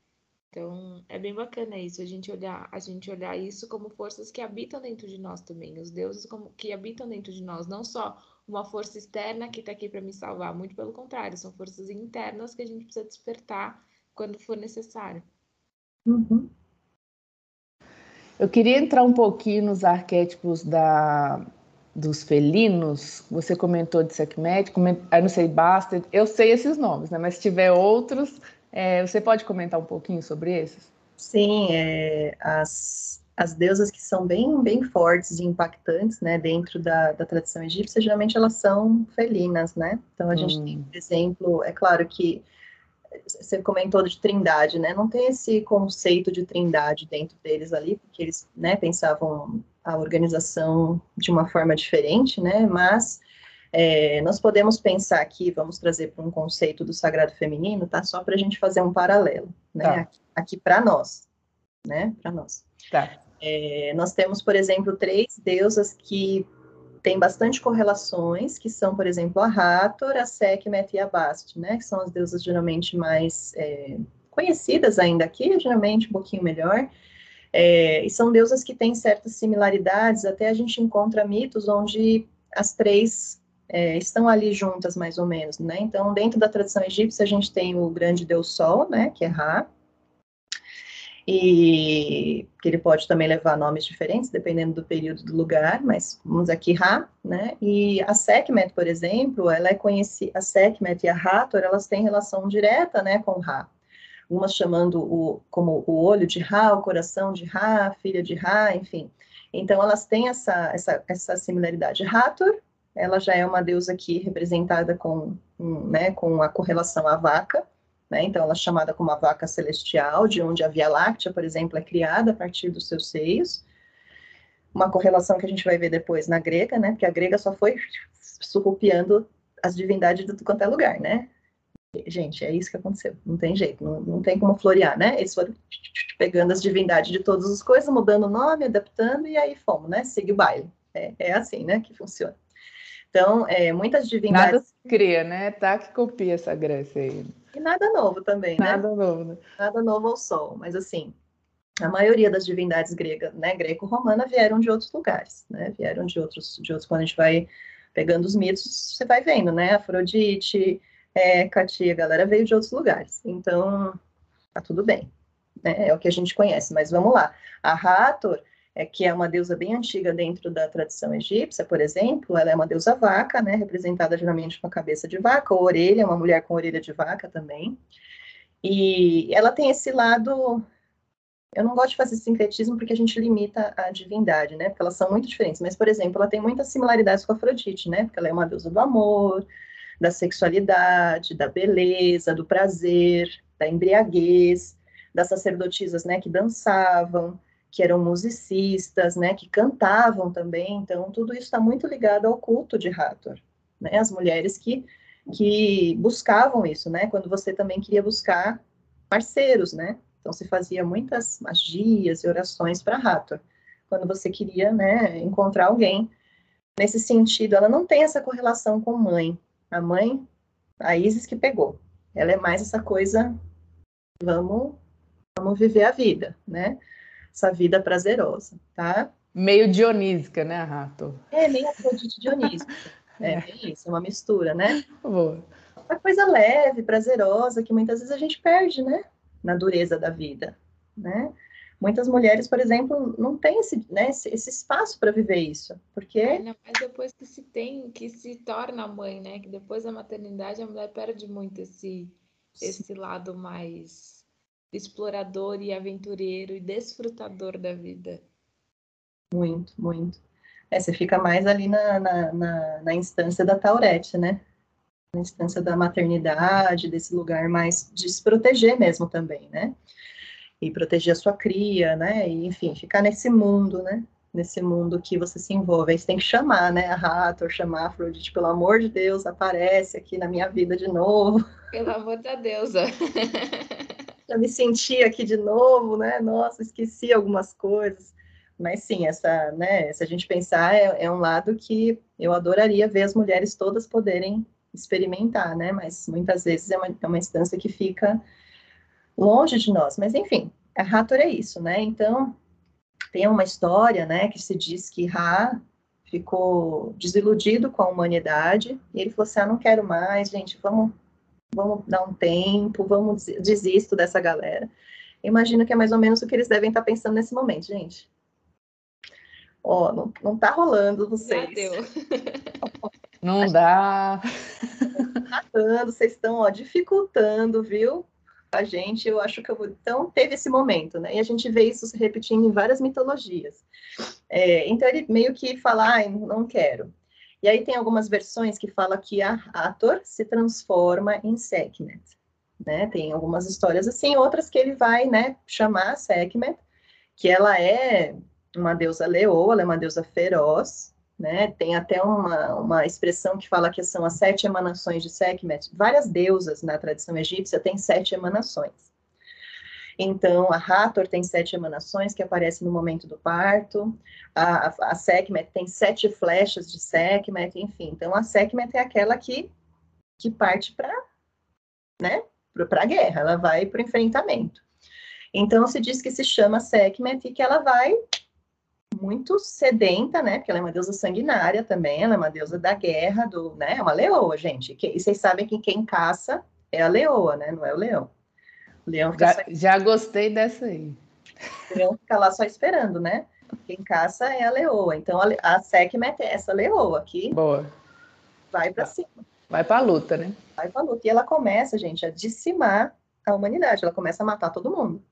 Speaker 1: Então, é bem bacana isso, a gente olhar, a gente olhar isso como forças que habitam dentro de nós também, os deuses como que habitam dentro de nós, não só uma força externa que está aqui para me salvar, muito pelo contrário, são forças internas que a gente precisa despertar quando for necessário.
Speaker 2: Uhum. Eu queria entrar um pouquinho nos arquétipos da, dos felinos, você comentou de Sekhmet, coment... eu não sei, Bastard, eu sei esses nomes, né? Mas se tiver outros, é, você pode comentar um pouquinho sobre esses?
Speaker 3: Sim, é, as, as deusas que são bem, bem fortes e impactantes, né, dentro da, da tradição egípcia, geralmente elas são felinas, né? Então a gente hum. tem, por exemplo, é claro que você comentou de trindade, né? Não tem esse conceito de trindade dentro deles ali, porque eles, né, pensavam a organização de uma forma diferente, né? Mas é, nós podemos pensar aqui, vamos trazer para um conceito do sagrado feminino, tá? Só para a gente fazer um paralelo, né? Tá. Aqui, aqui para nós, né? Para nós.
Speaker 2: Tá.
Speaker 3: É, nós temos, por exemplo, três deusas que têm bastante correlações, que são, por exemplo, a Hathor, a Sekhmet e a Bast, né? Que são as deusas geralmente mais é, conhecidas ainda aqui, geralmente um pouquinho melhor. É, e são deusas que têm certas similaridades, até a gente encontra mitos onde as três é, estão ali juntas, mais ou menos, né? Então, dentro da tradição egípcia, a gente tem o grande deus Sol, né, que é Ra, e que ele pode também levar nomes diferentes, dependendo do período do lugar, mas vamos aqui Ra, né? E a Sekhmet, por exemplo, ela é conhecida, a Sekhmet e a Hathor, elas têm relação direta, né, com Ra. Umas chamando o, como o olho de Ra, o coração de Ra, filha de Ra, enfim. Então, elas têm essa, essa, essa similaridade. Hathor, ela já é uma deusa aqui representada com, né, com a correlação à vaca, né? Então, ela é chamada como a vaca celestial, de onde a Via Láctea, por exemplo, é criada a partir dos seus seios. Uma correlação que a gente vai ver depois na grega, né? Porque a grega só foi surrupiando as divindades de tudo quanto é lugar, né? Gente, é isso que aconteceu. Não tem jeito, não, não tem como florear, né? Eles foram pegando as divindades de todas as coisas, mudando o nome, adaptando, e aí fomos, né? Siga o baile. É, é assim, né, que funciona. Então, é, muitas divindades...
Speaker 2: Nada se cria, né? Tá que copia essa Grécia aí.
Speaker 3: E nada novo também, né?
Speaker 2: Nada novo. Né?
Speaker 3: Nada novo ao sol, mas assim, a maioria das divindades gregas, né, greco-romana, vieram de outros lugares, né? Vieram de outros, de outros, quando a gente vai pegando os mitos, você vai vendo, né? Afrodite, é, Katia, a galera veio de outros lugares. Então, tá tudo bem. Né? É o que a gente conhece, mas vamos lá. A Hathor, é, que é uma deusa bem antiga dentro da tradição egípcia, por exemplo, ela é uma deusa vaca, né, representada geralmente com a cabeça de vaca, ou orelha, uma mulher com orelha de vaca também. E ela tem esse lado. Eu não gosto de fazer sincretismo porque a gente limita a divindade, né? Porque elas são muito diferentes. Mas, por exemplo, ela tem muitas similaridades com a Afrodite, né? Porque ela é uma deusa do amor, da sexualidade, da beleza, do prazer, da embriaguez, das sacerdotisas, né? Que dançavam que eram musicistas, né, que cantavam também, então tudo isso está muito ligado ao culto de Hathor, né, as mulheres que, que buscavam isso, né, quando você também queria buscar parceiros, né, então se fazia muitas magias e orações para Hathor, quando você queria, né, encontrar alguém, nesse sentido, ela não tem essa correlação com mãe, a mãe, a Isis que pegou, ela é mais essa coisa, vamos, vamos viver a vida, né, essa vida prazerosa, tá?
Speaker 2: Meio dionísica, né, Rato?
Speaker 3: É, meio Afrodite dionísica. É, é isso, é uma mistura, né?
Speaker 2: Boa.
Speaker 3: Uma coisa leve, prazerosa, que muitas vezes a gente perde, né? Na dureza da vida, né? Muitas mulheres, por exemplo, não têm esse, né, esse, esse espaço para viver isso, porque... É,
Speaker 1: mas depois que se tem, que se torna mãe, né? Que depois da maternidade a mulher perde muito esse, esse lado mais explorador e aventureiro e desfrutador da vida.
Speaker 3: Muito, muito. É, você fica mais ali na, na, na, na instância da Taurete, né? Na instância da maternidade, desse lugar mais de se proteger mesmo também, né? E proteger a sua cria, né? E, enfim, ficar nesse mundo, né? Nesse mundo que você se envolve. Aí você tem que chamar, né? A Rator, chamar a Afrodite, pelo amor de Deus, aparece aqui na minha vida de novo.
Speaker 1: Pelo amor da deusa.
Speaker 3: já me senti aqui de novo, né? Nossa, esqueci algumas coisas. Mas sim, essa, né, se a gente pensar, é, é um lado que eu adoraria ver as mulheres todas poderem experimentar, né? Mas muitas vezes é uma, é uma instância que fica longe de nós. Mas enfim, a Hathor é isso, né? Então, tem uma história, né, que se diz que Ra ficou desiludido com a humanidade e ele falou assim: ah, não quero mais, gente, vamos vamos dar um tempo, vamos desisto dessa galera. Imagino que é mais ou menos o que eles devem estar pensando nesse momento, gente. Ó, oh, não, não tá rolando vocês. Já deu.
Speaker 2: Não dá.
Speaker 3: Tá dando, vocês estão, ó, dificultando, viu? A gente, eu acho que eu vou. Então, teve esse momento, né? E a gente vê isso se repetindo em várias mitologias. É, então, ele meio que fala, ah, não quero. E aí tem algumas versões que fala que a Hathor se transforma em Sekhmet, né? Tem algumas histórias assim, outras que ele vai, né, chamar Sekhmet, que ela é uma deusa leoa, ela é uma deusa feroz, né? Tem até uma, uma expressão que fala que são as sete emanações de Sekhmet. Várias deusas na tradição egípcia têm sete emanações. Então, a Hathor tem sete emanações que aparecem no momento do parto, a, a, Sekhmet tem sete flechas de Sekhmet, enfim. Então, a Sekhmet é aquela que, que parte para né, a guerra, ela vai para o enfrentamento. Então, se diz que se chama Sekhmet e que ela vai muito sedenta, né? Porque ela é uma deusa sanguinária também, ela é uma deusa da guerra, do, né? É uma leoa, gente. e vocês sabem que quem caça é a leoa, né? Não é o leão.
Speaker 2: Leão já, já gostei dessa aí.
Speaker 3: Deveriam ficar lá só esperando, né? Quem caça é a leoa. Então a, a Sekhmet é essa leoa que
Speaker 2: Boa.
Speaker 3: vai para
Speaker 2: Tá.
Speaker 3: cima.
Speaker 2: Vai pra luta, né?
Speaker 3: Vai pra luta. E ela começa, gente, a dizimar a humanidade. Ela começa a matar todo mundo.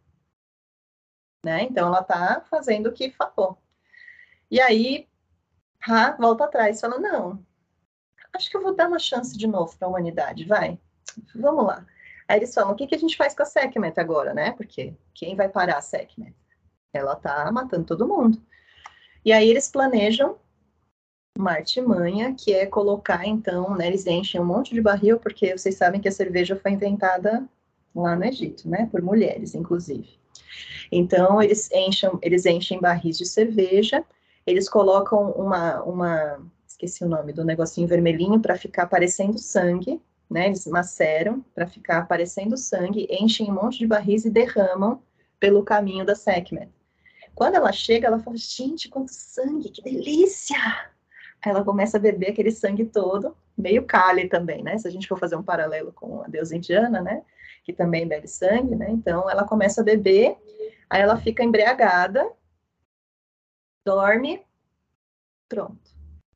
Speaker 3: Né? Então ela tá fazendo o que falou. E aí, Ra volta atrás, fala: não, acho que eu vou dar uma chance de novo para a humanidade, vai. Vamos lá. Aí eles falam: o que, que a gente faz com a Sekhmet agora, né? Porque quem vai parar a Sekhmet? Ela tá matando todo mundo. E aí eles planejam uma artimanha, que é colocar, então, né, eles enchem um monte de barril, porque vocês sabem que a cerveja foi inventada lá no Egito, né, por mulheres, inclusive. Então, eles enchem, eles enchem barris de cerveja, eles colocam uma, uma esqueci o nome do negocinho vermelhinho para ficar parecendo sangue, né, eles maceram para ficar parecendo sangue, enchem um monte de barris e derramam pelo caminho da Sekhmet. Quando ela chega, ela fala, gente, quanto sangue, que delícia! Aí ela começa a beber aquele sangue todo, meio Kali também, né? Se a gente for fazer um paralelo com a deusa indiana, né? Que também bebe sangue, né? Então ela começa a beber, aí ela fica embriagada, dorme, pronto.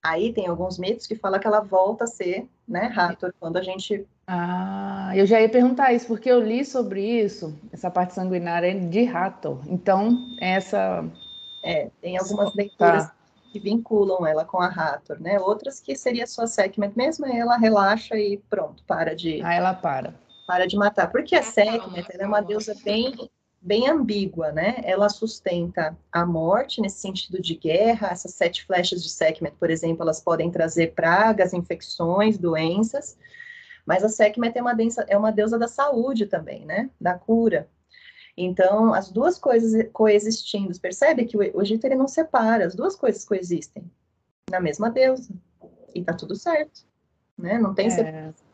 Speaker 3: Aí tem alguns mitos que falam que ela volta a ser, né, Hathor, quando a gente
Speaker 2: Ah, eu já ia perguntar isso, porque eu li sobre isso, essa parte sanguinária de rato. Então, essa.
Speaker 3: é, tem algumas leituras
Speaker 2: Tá.
Speaker 3: que vinculam ela com a Hathor, né? Outras que seria só Sekhmet mesmo, aí ela relaxa e pronto, para de
Speaker 2: Aí ela para.
Speaker 3: para de matar. Porque a
Speaker 1: Ah,
Speaker 3: Sekhmet, ela é uma deusa bem, bem ambígua, né? Ela sustenta a morte nesse sentido de guerra. Essas sete flechas de Sekhmet, por exemplo, elas podem trazer pragas, infecções, doenças. Mas a Sekhmet é uma, densa, é uma deusa da saúde também, né? Da cura. Então, as duas coisas coexistindo. Percebe que o, Egito ele não separa, as duas coisas coexistem na mesma deusa. E tá tudo certo. Né? Não tem separação.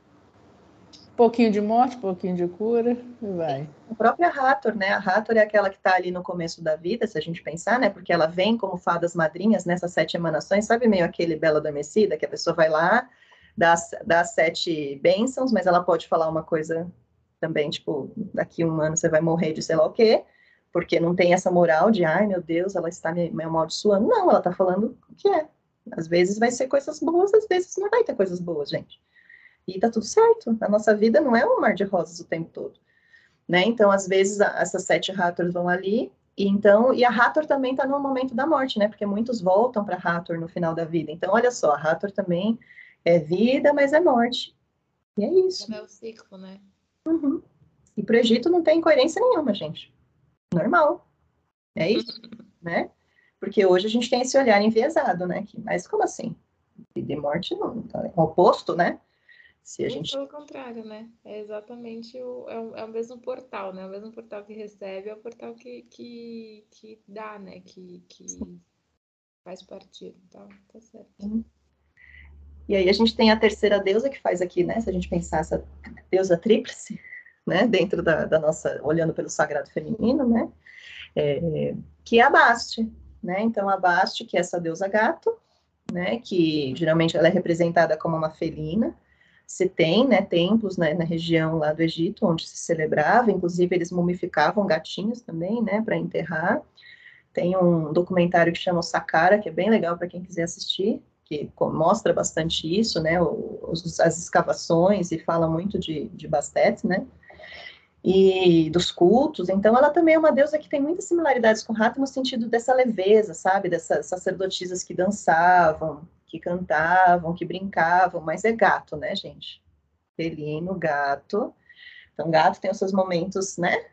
Speaker 2: Pouquinho de morte, pouquinho de cura, e vai.
Speaker 3: A própria Hathor, né? A Hathor é aquela que está ali no começo da vida, se a gente pensar, né? Porque ela vem como fadas madrinhas nessas sete emanações, sabe meio aquele Bela Adormecida, que a pessoa vai lá, dá, dá sete bênçãos, mas ela pode falar uma coisa também, tipo, daqui um ano você vai morrer de sei lá o quê, porque não tem essa moral de, ai meu Deus, ela está me, me amaldiçoando. Não, ela está falando o que é. Às vezes vai ser coisas boas, às vezes não vai ter coisas boas, gente. E tá tudo certo. A nossa vida não é um mar de rosas o tempo todo. Né? Então, às vezes, a- essas sete Hathors vão ali, e então, e a Hathor também está no momento da morte, né? Porque muitos voltam para Hathor no final da vida. Então, olha só, a Hathor também é vida, mas é morte. E é isso.
Speaker 1: É o ciclo, né?
Speaker 3: Uhum. E para o Egito não tem incoerência nenhuma, gente. Normal. É isso, né? Porque hoje a gente tem esse olhar enviesado, né? Que, mas como assim? Vida e morte não, é o oposto, né? Se a gente
Speaker 1: pelo contrário, né? É exatamente o, é o, é o mesmo portal, né? O mesmo portal que recebe é o portal que, que, que dá, né? Que, que faz partir. Então, tá certo.
Speaker 3: E aí a gente tem a terceira deusa que faz aqui, né? Se a gente pensar essa deusa tríplice, né? Dentro da, da nossa, olhando pelo sagrado feminino, né? É, que é a Baste, né? Então a Baste, que é essa deusa gato, né? Que geralmente ela é representada como uma felina. Se tem, né? Templos né, na região lá do Egito onde se celebrava, inclusive eles mumificavam gatinhos também, né? Para enterrar. Tem um documentário que chama o Sakara, que é bem legal para quem quiser assistir, que mostra bastante isso, né, os- as escavações e fala muito de, de Bastet, né, e dos cultos, então ela também é uma deusa que tem muitas similaridades com Rata no sentido dessa leveza, sabe, dessas sacerdotisas que dançavam, que cantavam, que brincavam, mas é gato, né, gente, felino, gato, então gato tem os seus momentos, né,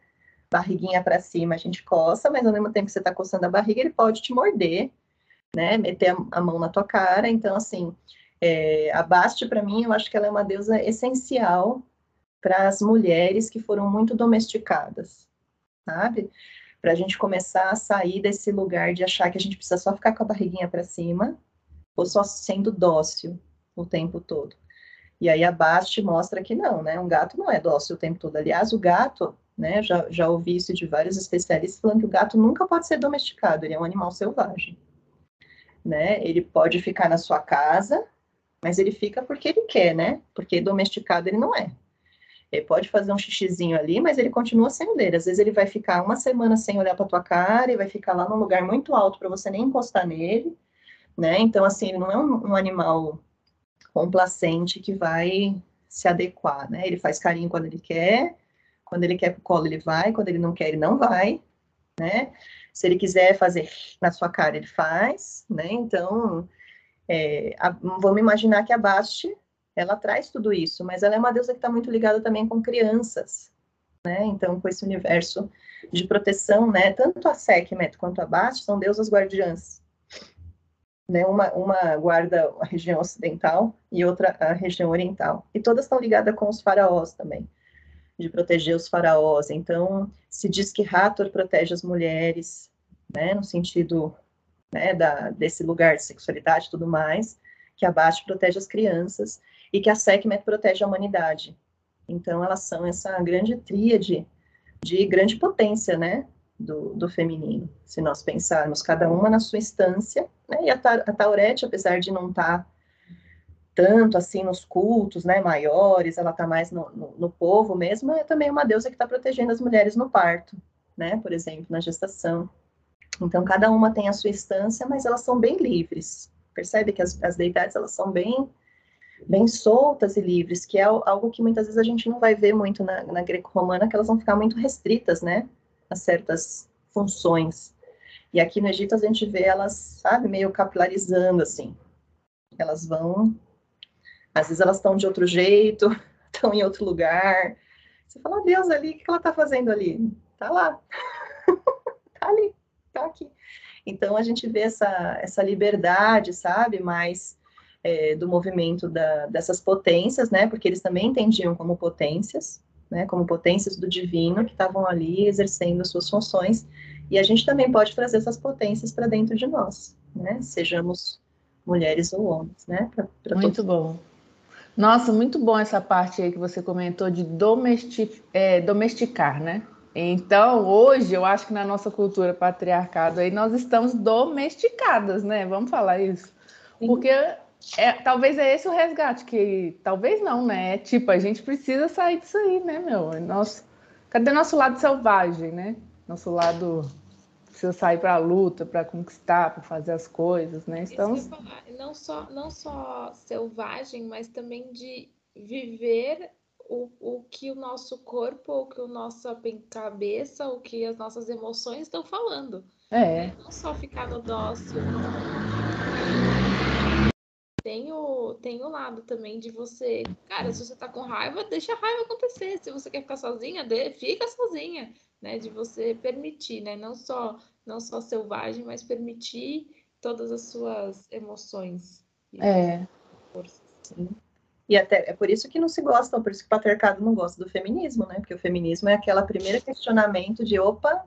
Speaker 3: barriguinha para cima a gente coça, mas ao mesmo tempo que você está coçando a barriga, ele pode te morder, né, meter a, mão na tua cara. Então, assim, é, a Basti, para mim, eu acho que ela é uma deusa essencial para as mulheres que foram muito domesticadas, sabe? Para a gente começar a sair desse lugar de achar que a gente precisa só ficar com a barriguinha para cima ou só sendo dócil o tempo todo. E aí a Basti mostra que não, né? Um gato não é dócil o tempo todo. Aliás, o gato, né? Já, já ouvi isso de vários especialistas falando que o gato nunca pode ser domesticado, ele é um animal selvagem né? Ele pode ficar na sua casa, mas ele fica porque ele quer, né? Porque domesticado ele não é. Ele pode fazer um xixizinho ali, mas ele continua sendo dele. Às vezes ele vai ficar uma semana sem olhar para tua cara e vai ficar lá num lugar muito alto para você nem encostar nele, né? Então, assim, ele não é um, um animal complacente que vai se adequar, né? Ele faz carinho quando ele quer, quando ele quer pro colo ele vai, quando ele não quer ele não vai, né? Se ele quiser fazer na sua cara ele faz, né? Então, é, a, vamos imaginar que a Basti ela traz tudo isso, mas ela é uma deusa que está muito ligada também com crianças, né? Então, com esse universo de proteção, né? Tanto a Sekhmet quanto a Bast são deusas guardiãs. Né? Uma, uma guarda a região ocidental e outra a região oriental. E todas estão ligadas com os faraós também, de proteger os faraós. Então, se diz que Hathor protege as mulheres, né? No sentido né, da, desse lugar de sexualidade e tudo mais, que a protege as crianças e que a Sekhmet protege a humanidade. Então, elas são essa grande tríade de grande potência, né, do, do feminino, se nós pensarmos, cada uma na sua instância, né, e a, a Taurete, apesar de não estar tá tanto assim nos cultos, né, maiores, ela está mais no, no, no, povo mesmo, é também uma deusa que está protegendo as mulheres no parto, né, por exemplo, na gestação. Então, cada uma tem a sua instância, mas elas são bem livres. Percebe que as, as deidades, elas são bem bem soltas e livres, que é algo que muitas vezes a gente não vai ver muito na, na greco-romana, que elas vão ficar muito restritas, né, a certas funções. E aqui no Egito a gente vê elas, sabe, meio capilarizando, assim. Elas vão, às vezes elas estão de outro jeito, estão em outro lugar. Você fala, Deus, ali, o que ela está fazendo ali? Tá lá. tá ali, tá aqui. Então a gente vê essa, essa liberdade, sabe, mais é, do movimento da, dessas potências, né? Porque eles também entendiam como potências, né? Como potências do divino que estavam ali exercendo suas funções. E a gente também pode trazer essas potências para dentro de nós, né? Sejamos mulheres ou homens, né? Pra,
Speaker 2: pra muito todos. bom. Nossa, muito bom essa parte aí que você comentou de domestic, é, domesticar, né? Então, hoje, eu acho que na nossa cultura patriarcado aí, nós estamos domesticadas, né? Vamos falar isso. Porque é, talvez é esse o resgate, que talvez não, né? É tipo, a gente precisa sair disso aí, né, meu? Nosso, cadê nosso lado selvagem, né? Nosso lado precisa sair para a luta, para conquistar, para fazer as coisas, né? Estamos...
Speaker 1: Não só, não só selvagem, mas também de viver o, o que o nosso corpo, o que o nossa cabeça, o que as nossas emoções estão falando.
Speaker 2: É.
Speaker 1: Não só ficar no dócil, tem o, tem o lado também de você, cara, se você tá com raiva, deixa a raiva acontecer. Se você quer ficar sozinha, de, fica sozinha, né? De você permitir, né? Não só, não só selvagem, mas permitir todas as suas emoções.
Speaker 2: É.
Speaker 3: Forças. Sim. E até é por isso que não se gostam, por isso que o patriarcado não gosta do feminismo, né? Porque o feminismo é aquela primeira questionamento de opa,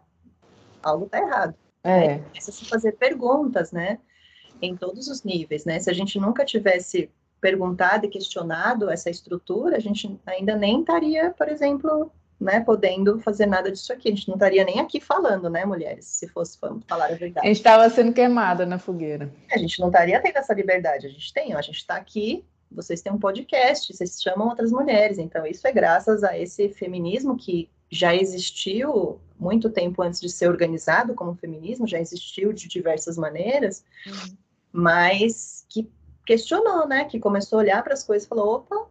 Speaker 3: algo tá errado.
Speaker 2: É. Aí
Speaker 3: começa a se fazer perguntas, né? em todos os níveis, né? Se a gente nunca tivesse perguntado e questionado essa estrutura, a gente ainda nem estaria, por exemplo, né, podendo fazer nada disso aqui. A gente não estaria nem aqui falando, né, mulheres, se fosse falar a verdade.
Speaker 2: A gente estava sendo queimada na fogueira.
Speaker 3: A gente não estaria tendo essa liberdade. A gente tem, ó, a gente está aqui, vocês têm um podcast, vocês chamam outras mulheres. Então, isso é graças a esse feminismo que já existiu muito tempo antes de ser organizado como feminismo, já existiu de diversas maneiras. Uhum mas que questionou, né? Que começou a olhar para as coisas e falou: opa,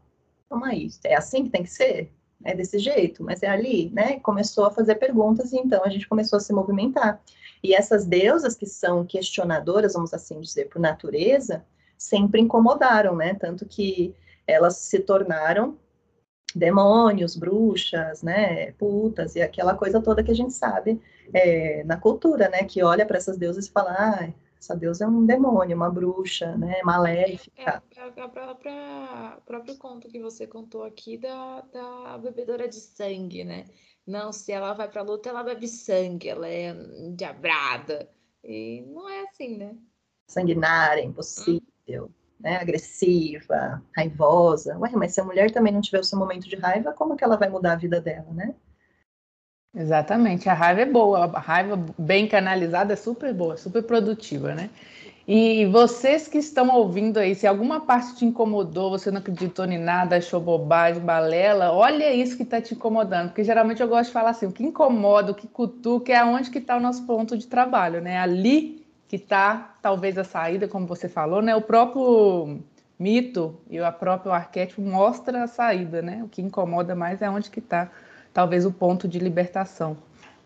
Speaker 3: calma aí, é assim que tem que ser? É desse jeito, mas é ali, né? Começou a fazer perguntas e então a gente começou a se movimentar. E essas deusas que são questionadoras, vamos assim dizer, por natureza, sempre incomodaram, né? Tanto que elas se tornaram demônios, bruxas, né, putas e aquela coisa toda que a gente sabe é, na cultura, né, que olha para essas deusas e fala, ah, essa deusa é um demônio, uma bruxa, né? Maléfica.
Speaker 1: É, é, é a própria, próprio conto que você contou aqui da, da bebedora de sangue, né? Não, se ela vai pra luta, ela bebe sangue, ela é diabrada. E não é assim, né?
Speaker 3: Sanguinária, impossível, hum. né? Agressiva, raivosa. Ué, mas se a mulher também não tiver o seu momento de raiva, como que ela vai mudar a vida dela, né?
Speaker 2: Exatamente, a raiva é boa, a raiva bem canalizada é super boa, super produtiva, né? E vocês que estão ouvindo aí, se alguma parte te incomodou, você não acreditou em nada, achou bobagem, balela, olha isso que está te incomodando. Porque geralmente eu gosto de falar assim, o que incomoda, o que cutuca é aonde que está o nosso ponto de trabalho, né? Ali que está talvez a saída, como você falou, né? O próprio mito e o próprio arquétipo mostra a saída, né? O que incomoda mais é onde que está talvez o ponto de libertação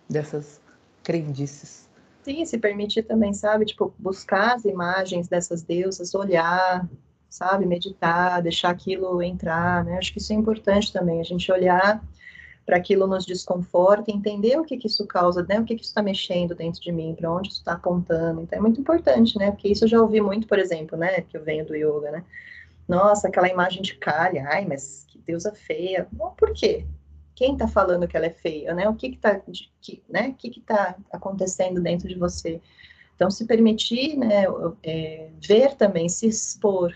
Speaker 2: dessas crendices.
Speaker 3: Sim, se permitir também, sabe? Tipo, buscar as imagens dessas deusas, olhar, sabe? Meditar, deixar aquilo entrar, né? Acho que isso é importante também, a gente olhar para aquilo nos desconforta, entender o que, que isso causa, né? O que, que isso está mexendo dentro de mim, para onde isso está apontando. Então é muito importante, né? Porque isso eu já ouvi muito, por exemplo, né? Que eu venho do yoga, né? Nossa, aquela imagem de Kali, ai, mas que deusa feia. Bom, por quê? Quem está falando que ela é feia, né? O que está que, né? o que que tá acontecendo dentro de você? Então, se permitir, né, é, ver também, se expor,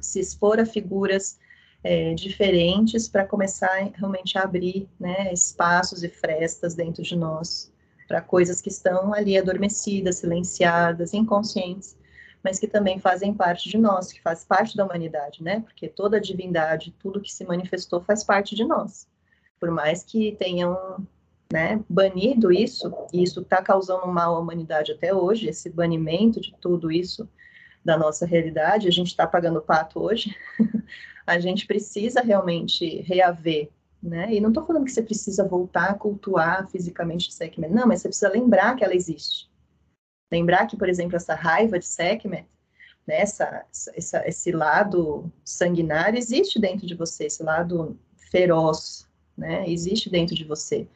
Speaker 3: se expor a figuras é, diferentes para começar realmente a abrir né, espaços e frestas dentro de nós para coisas que estão ali adormecidas, silenciadas, inconscientes, mas que também fazem parte de nós, que faz parte da humanidade, né? Porque toda a divindade, tudo que se manifestou faz parte de nós por mais que tenham né, banido isso, e isso está causando mal à humanidade até hoje, esse banimento de tudo isso da nossa realidade, a gente está pagando pato hoje, a gente precisa realmente reaver, né? E não estou falando que você precisa voltar a cultuar fisicamente Sekhmet, não, mas você precisa lembrar que ela existe. Lembrar que, por exemplo, essa raiva de Sekhmet, né, essa, essa, esse lado sanguinário existe dentro de você, esse lado feroz, né, existe dentro de você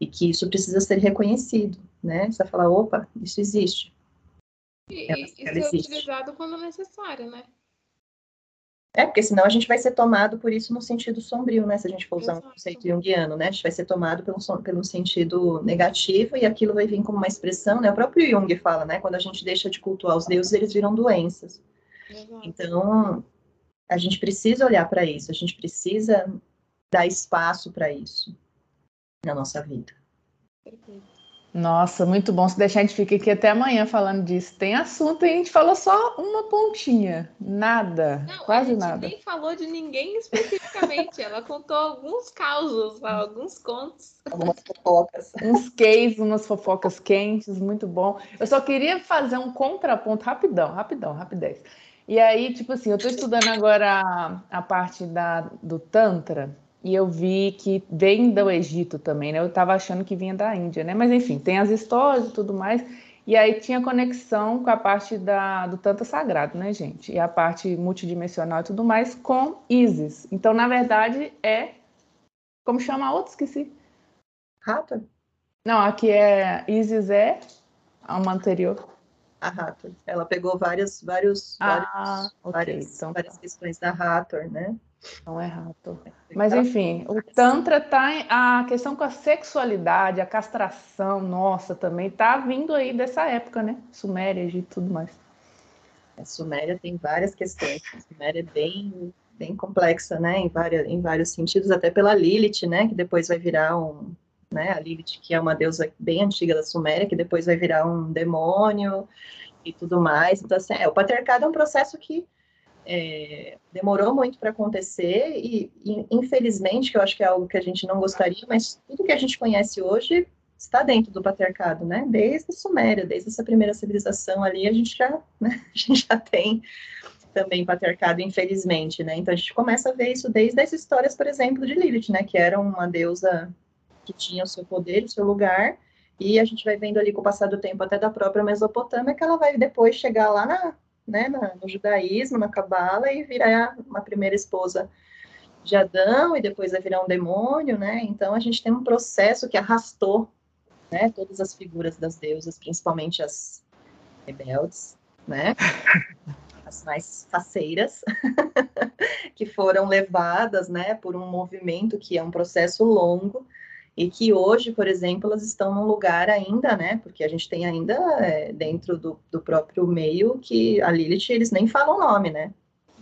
Speaker 3: e que isso precisa ser reconhecido, né? Você falar, opa, isso existe.
Speaker 1: E ela, ela é existe. utilizado quando necessário, né?
Speaker 3: É, porque senão a gente vai ser tomado por isso no sentido sombrio, né? Se a gente for usar Exato. um conceito junguiano, né? A gente vai ser tomado pelo, pelo sentido negativo e aquilo vai vir como uma expressão, né? O próprio Jung fala, né? Quando a gente deixa de cultuar os deuses, eles viram doenças. Exato. Então, a gente precisa olhar para isso, a gente precisa dar espaço para isso na nossa vida.
Speaker 2: Nossa, muito bom. Se deixar, a gente fica aqui até amanhã falando disso. Tem assunto e a gente falou só uma pontinha. Nada. Não, quase nada. A
Speaker 1: gente nem falou de ninguém especificamente. Ela contou alguns causos, alguns contos.
Speaker 3: Algumas fofocas.
Speaker 2: Uns cases, umas fofocas quentes, muito bom. Eu só queria fazer um contraponto rapidão, rapidão, rapidez. E aí, tipo assim, eu estou estudando agora a, a parte da, do Tantra e eu vi que vem do Egito também, né? Eu estava achando que vinha da Índia, né? Mas enfim, tem as histórias e tudo mais. E aí tinha conexão com a parte da, do Tanto Sagrado, né, gente? E a parte multidimensional e tudo mais com Isis. Então, na verdade, é. Como chama a outra? Esqueci.
Speaker 3: Hathor?
Speaker 2: Não, aqui é. Isis é uma anterior.
Speaker 3: A Hathor. Ela pegou várias, vários, ah, vários, okay. várias, então, várias tá. questões da Hathor, né?
Speaker 2: Não é rato. Mas enfim, o Tantra tá em, a questão com a sexualidade, a castração, nossa, também tá vindo aí dessa época, né? Suméria e tudo mais.
Speaker 3: A Suméria tem várias questões. A Suméria é bem, bem complexa, né? Em, várias, em vários sentidos, até pela Lilith, né? Que depois vai virar um. Né, a Lilith, que é uma deusa bem antiga da Suméria, que depois vai virar um demônio e tudo mais. Então, assim, é, o patriarcado é um processo que é, demorou muito para acontecer e, e, infelizmente, que eu acho que é algo que a gente não gostaria, mas tudo que a gente conhece hoje está dentro do patriarcado, né? Desde a Suméria, desde essa primeira civilização ali, a gente já, né? a gente já tem também patriarcado, infelizmente, né? Então a gente começa a ver isso desde as histórias, por exemplo, de Lilith, né? Que era uma deusa que tinha o seu poder, o seu lugar, e a gente vai vendo ali com o passar do tempo até da própria Mesopotâmia que ela vai depois chegar lá na, né, no judaísmo, na cabala, e virar uma primeira esposa de Adão, e depois vai virar um demônio, né? Então a gente tem um processo que arrastou né, todas as figuras das deusas, principalmente as rebeldes, né? As mais faceiras, que foram levadas, né, por um movimento que é um processo longo, e que hoje, por exemplo, elas estão num lugar ainda, né, porque a gente tem ainda é, dentro do, do, próprio meio que a Lilith, eles nem falam o nome, né,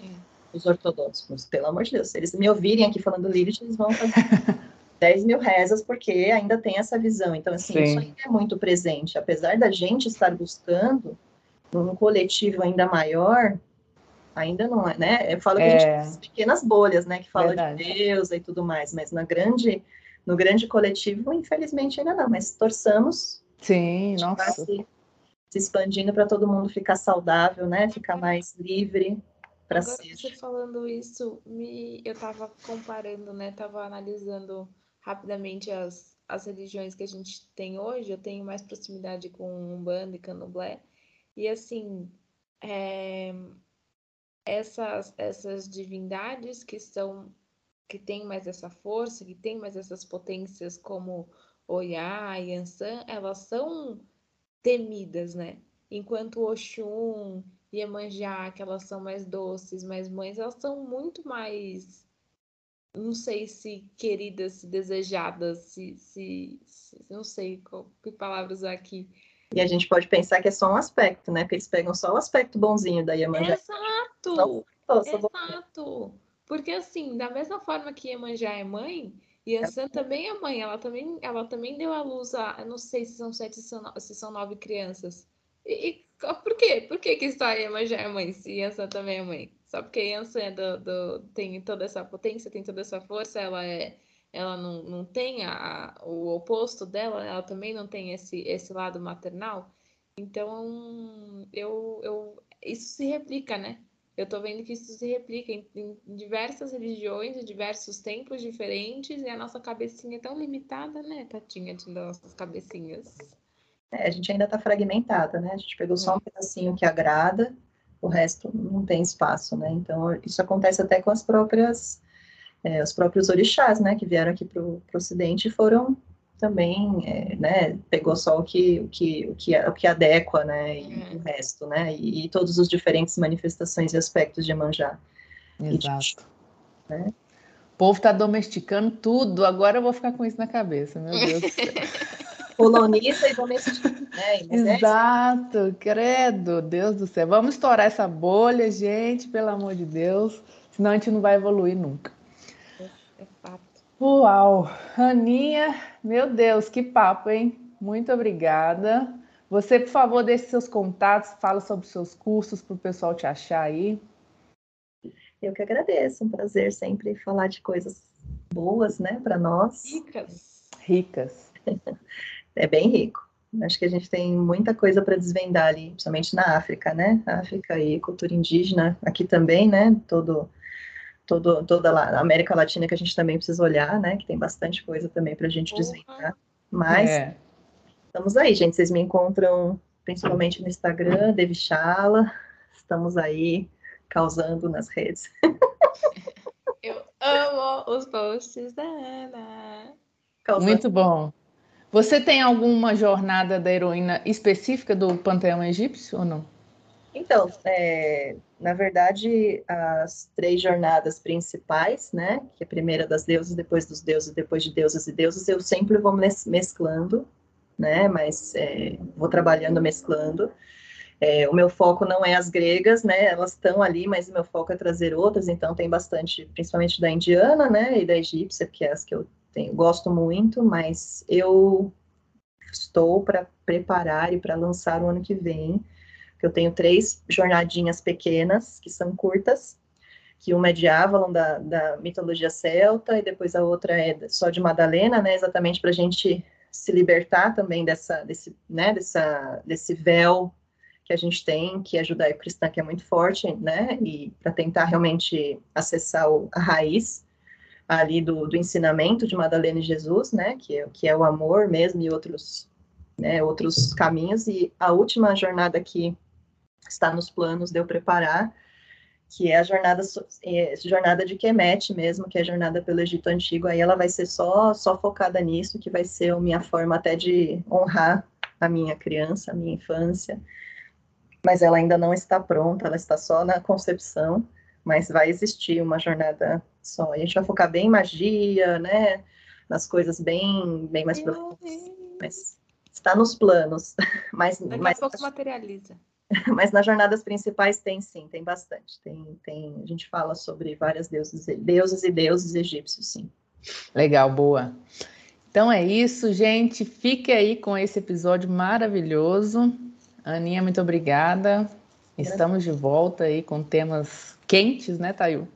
Speaker 3: é. os ortodoxos, pelo amor de Deus, se eles me ouvirem aqui falando Lilith, eles vão fazer 10 mil rezas, porque ainda tem essa visão, então, assim, Sim. isso ainda é muito presente, apesar da gente estar buscando num coletivo ainda maior, ainda não é, né? Eu falo que é. a gente tem pequenas bolhas, né? Que fala Verdade. de Deus e tudo mais, mas na grande, no grande coletivo, infelizmente ainda não. Mas torçamos.
Speaker 2: Sim, nossa.
Speaker 3: Se, se expandindo para todo mundo ficar saudável, né? Ficar mais livre para ser.
Speaker 1: Você falando isso, me, eu estava comparando, né? Tava analisando rapidamente as, as religiões que a gente tem hoje. Eu tenho mais proximidade com Umbanda e Candomblé. E assim, é, essas, essas divindades que são que têm mais essa força, que têm mais essas potências como Oiá e Ansan, elas são temidas, né? Enquanto Oxum e Emanjá, que elas são mais doces, mais mães, elas são muito mais, não sei se queridas, se desejadas, se, se, se não sei qual, que palavra usar aqui,
Speaker 3: e a gente pode pensar que é só um aspecto, né? Porque eles pegam só o aspecto bonzinho da Iemanjá.
Speaker 1: Exato! Exato! Porque assim, da mesma forma que Iemanjá é mãe, Yansan é. também é mãe. Ela também, ela também deu à luz a, não sei se são sete se são nove crianças. E, e por quê? Por que, que só Iemanjá é mãe se Yansan também é mãe? Só porque Yansan é do, do, tem toda essa potência, tem toda essa força, ela é ela não, não tem a, o oposto dela, ela também não tem esse, esse lado maternal. Então, eu, eu, isso se replica, né? Eu tô vendo que isso se replica em, em diversas religiões, em diversos tempos diferentes, e a nossa cabecinha é tão limitada, né, Tatinha, de nossas cabecinhas.
Speaker 3: É, a gente ainda tá fragmentada, né? A gente pegou só um é. pedacinho que agrada, o resto não tem espaço, né? Então, isso acontece até com as próprias é, os próprios orixás, né, que vieram aqui para o Ocidente foram também, é, né, pegou só o que, o que, o que, o que adequa, né, e uhum. o resto, né, e, e, todos os diferentes manifestações e aspectos de Manjá.
Speaker 2: Exato. E, né? O povo está domesticando tudo, agora eu vou ficar com isso na cabeça, meu Deus do céu.
Speaker 3: Coloniza e domestica, né?
Speaker 2: É Exato, credo, Deus do céu. Vamos estourar essa bolha, gente, pelo amor de Deus, senão a gente não vai evoluir nunca. Uau! Aninha, meu Deus, que papo, hein? Muito obrigada. Você, por favor, deixe seus contatos, fala sobre seus cursos para o pessoal te achar aí.
Speaker 3: Eu que agradeço, um prazer sempre falar de coisas boas, né, para nós.
Speaker 1: Ricas.
Speaker 2: Ricas.
Speaker 3: É bem rico. Acho que a gente tem muita coisa para desvendar ali, principalmente na África, né? África e cultura indígena, aqui também, né? Todo todo, toda a América Latina que a gente também precisa olhar, né? Que tem bastante coisa também para a gente desvendar. Mas é. estamos aí, gente. Vocês me encontram principalmente no Instagram, Devichala. Estamos aí causando nas redes.
Speaker 1: Eu amo os posts da Ana.
Speaker 2: Causando. Muito bom. Você tem alguma jornada da heroína específica do panteão egípcio ou não?
Speaker 3: Então, é, na verdade, as três jornadas principais, né, que é a primeira das deusas, depois dos deuses, depois de deusas e deuses, eu sempre vou mesclando, né, mas é, vou trabalhando mesclando. É, o meu foco não é as gregas, né, elas estão ali, mas o meu foco é trazer outras, então tem bastante, principalmente da indiana, né, e da egípcia, que é as que eu tenho, gosto muito, mas eu estou para preparar e para lançar o ano que vem que eu tenho três jornadinhas pequenas, que são curtas, que uma é de Avalon, da, da mitologia celta, e depois a outra é só de Madalena, né, exatamente para a gente se libertar também dessa, desse, né, dessa, desse véu que a gente tem, que é judaico-cristã, que é muito forte, né, e para tentar realmente acessar o, a raiz ali do, do ensinamento de Madalena e Jesus, né, que é, que é o amor mesmo e outros, né, outros caminhos, e a última jornada que está nos planos de eu preparar, que é a jornada, é, jornada de Kemet mesmo, que é a jornada pelo Egito Antigo, aí ela vai ser só, só focada nisso, que vai ser a minha forma até de honrar a minha criança, a minha infância, mas ela ainda não está pronta, ela está só na concepção, mas vai existir uma jornada só. E a gente vai focar bem em magia, né, nas coisas bem, bem mais profundas, mas está nos planos. Mas,
Speaker 1: Daqui
Speaker 3: mas,
Speaker 1: a pouco materializa.
Speaker 3: Mas nas jornadas principais tem sim, tem bastante. Tem, tem, a gente fala sobre várias deuses, deuses e deuses egípcios, sim.
Speaker 2: Legal, boa. Então é isso, gente. Fique aí com esse episódio maravilhoso. Aninha, muito obrigada. Estamos de volta aí com temas quentes, né, Tayu?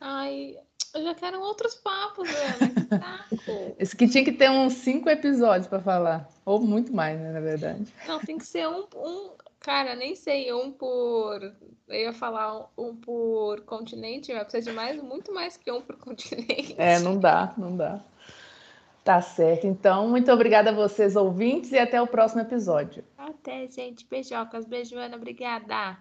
Speaker 1: Ai, eu já quero outros papos, Ana.
Speaker 2: Esse que tinha que ter uns cinco episódios para falar. Ou muito mais, né, na verdade.
Speaker 1: Não, tem que ser um, um. Cara, nem sei, um por. Eu ia falar um, por continente, mas precisa de mais, muito mais que um por continente.
Speaker 2: É, não dá, não dá. Tá certo. Então, muito obrigada a vocês, ouvintes, e até o próximo episódio.
Speaker 1: Até, gente. Beijocas. Beijo, Ana. Obrigada.